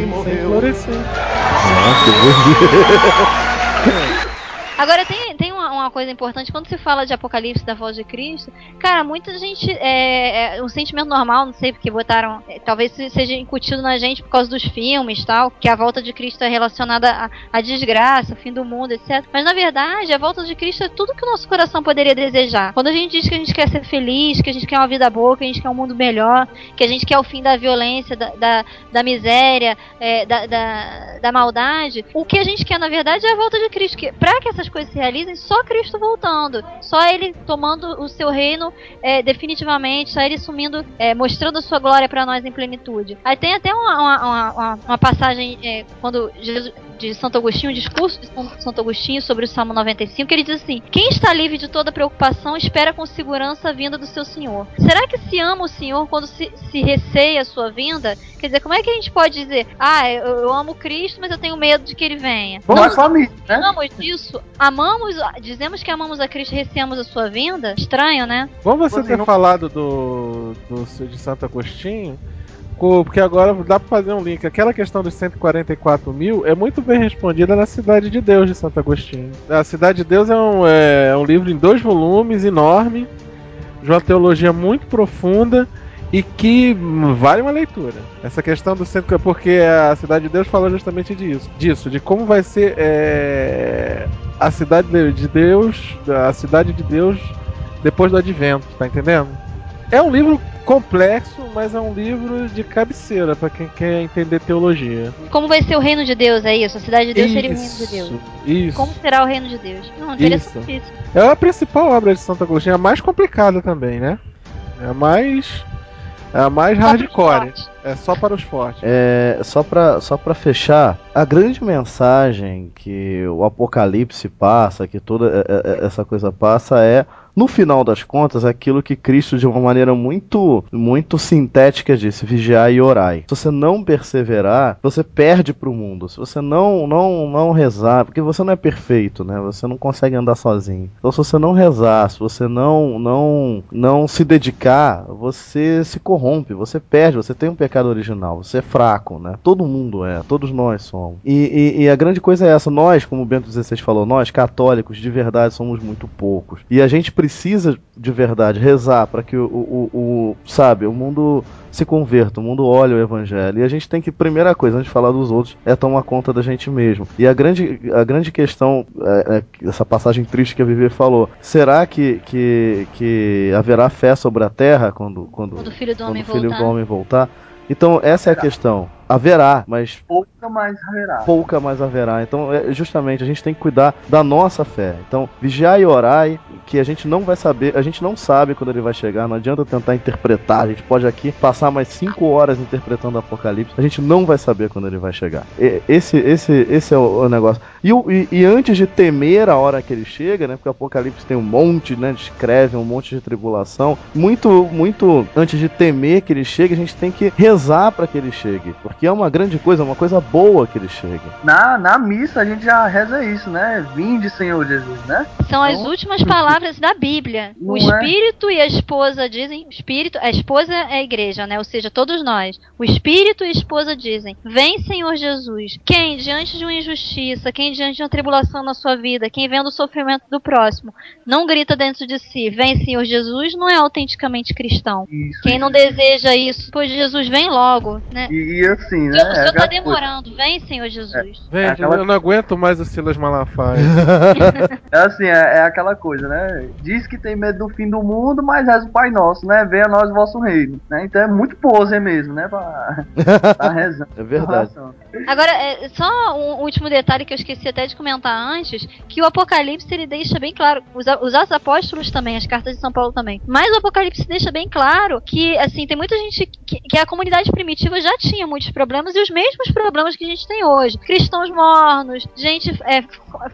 I: morreu sem florescer.
F: Nossa, bonito.
H: Agora tem, tem uma, uma coisa importante, quando se fala de Apocalipse da voz de Cristo, cara, muita gente. É, é um sentimento normal, não sei porque botaram. é, talvez se- seja incutido na gente por causa dos filmes tal, que a volta de Cristo é relacionada à, desgraça, fim do mundo, etc. Mas na verdade, a volta de Cristo é tudo que o nosso coração poderia desejar. Quando a gente diz que a gente quer ser feliz, que a gente quer uma vida boa, que a gente quer um mundo melhor, que a gente quer o fim da violência, da, da, da miséria, é, da, da, da maldade, o que a gente quer na verdade é a volta de Cristo. Que, pra que essas coisas se realizem, só Cristo voltando, só Ele tomando o seu reino é, definitivamente, só Ele sumindo, é, mostrando a sua glória pra nós em plenitude. Aí tem até uma, uma- uma- uma passagem é, quando Jesus, de Santo Agostinho, um discurso de Santo Agostinho sobre o Salmo 95, que ele diz assim: Quem está livre de toda preocupação espera com segurança a vinda do seu Senhor. Será que se ama o Senhor quando se, se receia a sua vinda? Quer dizer, como é que a gente pode dizer, ah, eu, eu amo Cristo, mas eu tenho medo de que ele venha?
J: Não é família, né?
H: Amamos disso, amamos, dizemos que amamos a Cristo e receamos a sua vinda? Estranho, né?
I: Bom você ter
J: não-
I: falado do, do de Santo Agostinho, co- porque agora dá pra fazer um link. Aquela questão dos 144 mil é muito bem respondida na Cidade de Deus de Santo Agostinho. A Cidade de Deus é um, é um livro em dois volumes, enorme, de uma teologia muito profunda e que vale uma leitura. Essa questão do centro, porque a Cidade de Deus fala justamente disso, disso, de como vai ser é, a cidade de de Deus, a cidade de Deus depois do advento, tá entendendo? É um livro complexo, mas é um livro de cabeceira pra quem quer entender teologia.
H: Como vai ser o reino de Deus, é isso? A cidade de Deus seria o reino de Deus.
I: Isso.
H: Como será o reino de Deus? Não, interessantíssimo.
I: É a principal obra de Santo Agostinho, é a mais complicada também, né? É a mais. É a mais
H: Só
I: hardcore.
H: fortes.
I: É só para os fortes.
F: É, só pra, só pra fechar, a grande mensagem que o Apocalipse passa, que toda é, é, essa coisa passa, é, no final das contas, aquilo que Cristo, de uma maneira muito, muito sintética, disse: vigiai e orai. Se você não perseverar, você perde pro mundo. Se você não, não, não rezar, porque você não é perfeito, né? Você não consegue andar sozinho. Então, se você não rezar, se você não, não, não se dedicar, você se corrompe, você perde, você tem um pecado original, você é fraco, né? Todo mundo é, todos nós somos. E, e- e a grande coisa é essa, nós, como o Bento XVI falou, nós católicos de verdade somos muito poucos. E a gente precisa
G: precisa de verdade rezar para que o, o, o, sabe, o mundo se converta, o mundo olhe o evangelho. E a gente tem que, primeira coisa, antes de falar dos outros, é tomar conta da gente mesmo. E a grande, a grande questão, é, é, essa passagem triste que a Vivi falou, será que, que, que haverá fé sobre a terra quando, quando,
H: quando o filho do
G: quando
H: homem
G: o filho
H: voltar?
G: do homem voltar? Então, essa é a questão. Haverá, mas
J: Pouca mais haverá.
G: pouca mais haverá. Então, é, justamente, a gente tem que cuidar da nossa fé. Então, vigiai e orai, que a gente não vai saber, a gente não sabe quando ele vai chegar, não adianta tentar interpretar. A gente pode aqui passar mais cinco horas interpretando o Apocalipse, a gente não vai saber quando ele vai chegar. E- Esse, esse, esse é o, o negócio. E, e- e antes de temer a hora que ele chega, né? Porque o Apocalipse tem um monte, né? Descreve um monte de tribulação. Muito, muito antes de temer que ele chegue, a gente tem que rezar para que ele chegue. Porque é uma grande coisa, é uma coisa boa que ele chegue.
J: Na, na missa a gente já reza isso, né? Vinde, Senhor Jesus, né?
H: São as
J: Então,
H: últimas palavras da Bíblia.
J: Não
H: O
J: é?
H: espírito e a esposa dizem, o espírito, a esposa é a igreja, né? Ou seja, todos nós. O espírito e a esposa dizem: "Vem, Senhor Jesus". Quem diante de uma injustiça, quem diante de uma tribulação na sua vida, quem vendo o sofrimento do próximo, não grita dentro de si: "Vem, Senhor Jesus", não é autenticamente cristão.
J: Isso.
H: Quem não deseja isso, pois Jesus vem logo, né?
J: E, e assim, né?
H: o Senhor tá demorando, vem, Senhor Jesus.
I: Gente,
J: Aquela-
I: eu não aguento mais o Silas Malafaia.
J: É assim, é, é aquela coisa, né? Diz que tem medo do fim do mundo, mas reza o Pai Nosso, né? Venha a nós o vosso reino, né? Então é muito pose mesmo, né? Pra, pra rezar.
G: É verdade.
H: Agora, é, só um último detalhe que eu esqueci até de comentar antes, que o Apocalipse ele deixa bem claro, os, os Atos Apóstolos também, as cartas de São Paulo também, mas o Apocalipse deixa bem claro que, assim, tem muita gente que, que a comunidade primitiva já tinha muitos problemas e os mesmos problemas que a gente tem hoje. Cristãos mornos, gente é,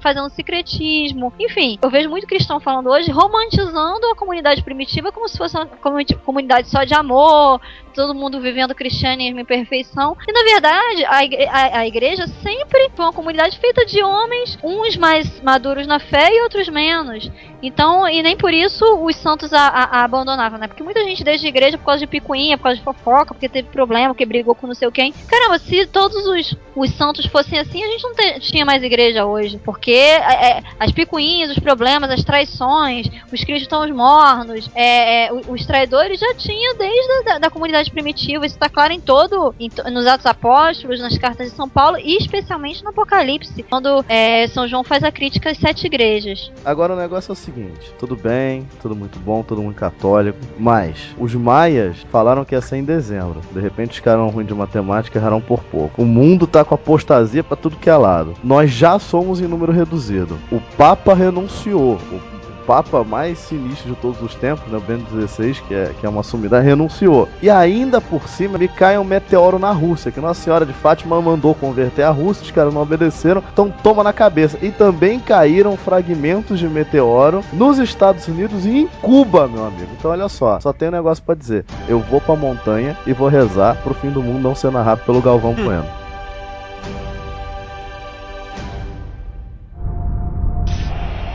H: fazendo secretismo, enfim, eu vejo muito cristão falando hoje, romantizando a comunidade primitiva como se fosse uma comunidade- só de amor, todo mundo vivendo cristianismo em perfeição. E na verdade, a, igre- a- a igreja sempre foi uma comunidade feita de homens, uns mais maduros na fé e outros menos. Então, e nem por isso os santos a, a- a abandonavam, né? Porque muita gente deixa a igreja por causa de picuinha, por causa de fofoca, porque teve problema, porque brigou com não sei quem. Caramba, se todos os, os santos fossem assim, a gente não te- tinha mais igreja hoje. Porque é, é, as picuinhas, os problemas, as traições, os cristãos mornos, é, é, o- os traidores já tinha desde a da, da comunidade primitiva. Isso está claro em todo, em nos Atos Apóstolos, nas cartas de São Paulo e especialmente no Apocalipse, quando é, São João faz a crítica às sete igrejas.
G: Agora o negócio é o seguinte: tudo bem, tudo muito bom, todo mundo católico, mas os maias falaram que ia ser em dezembro. De repente os caras ruins de matemática erraram por pouco. O mundo tá com apostasia pra tudo que é lado. Nós já somos em número reduzido. O Papa renunciou. O papa mais sinistro de todos os tempos, né, o Bento XVI, que é, que é uma sumidade, renunciou. E ainda por cima me cai um meteoro na Rússia, que Nossa Senhora de Fátima mandou converter a Rússia, os caras não obedeceram, então toma na cabeça. E também caíram fragmentos de meteoro nos Estados Unidos e em Cuba, meu amigo. Então olha só, só tem um negócio para dizer. Eu vou pra montanha e vou rezar pro fim do mundo não ser narrado pelo Galvão hum. Bueno.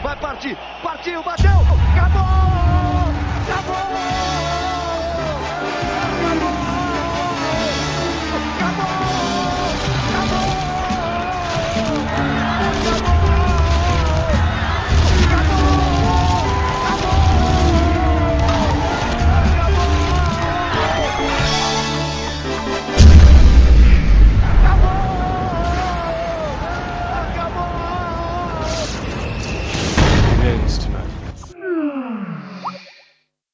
G: Vai partir! partiu, bateu, acabou! Acabou!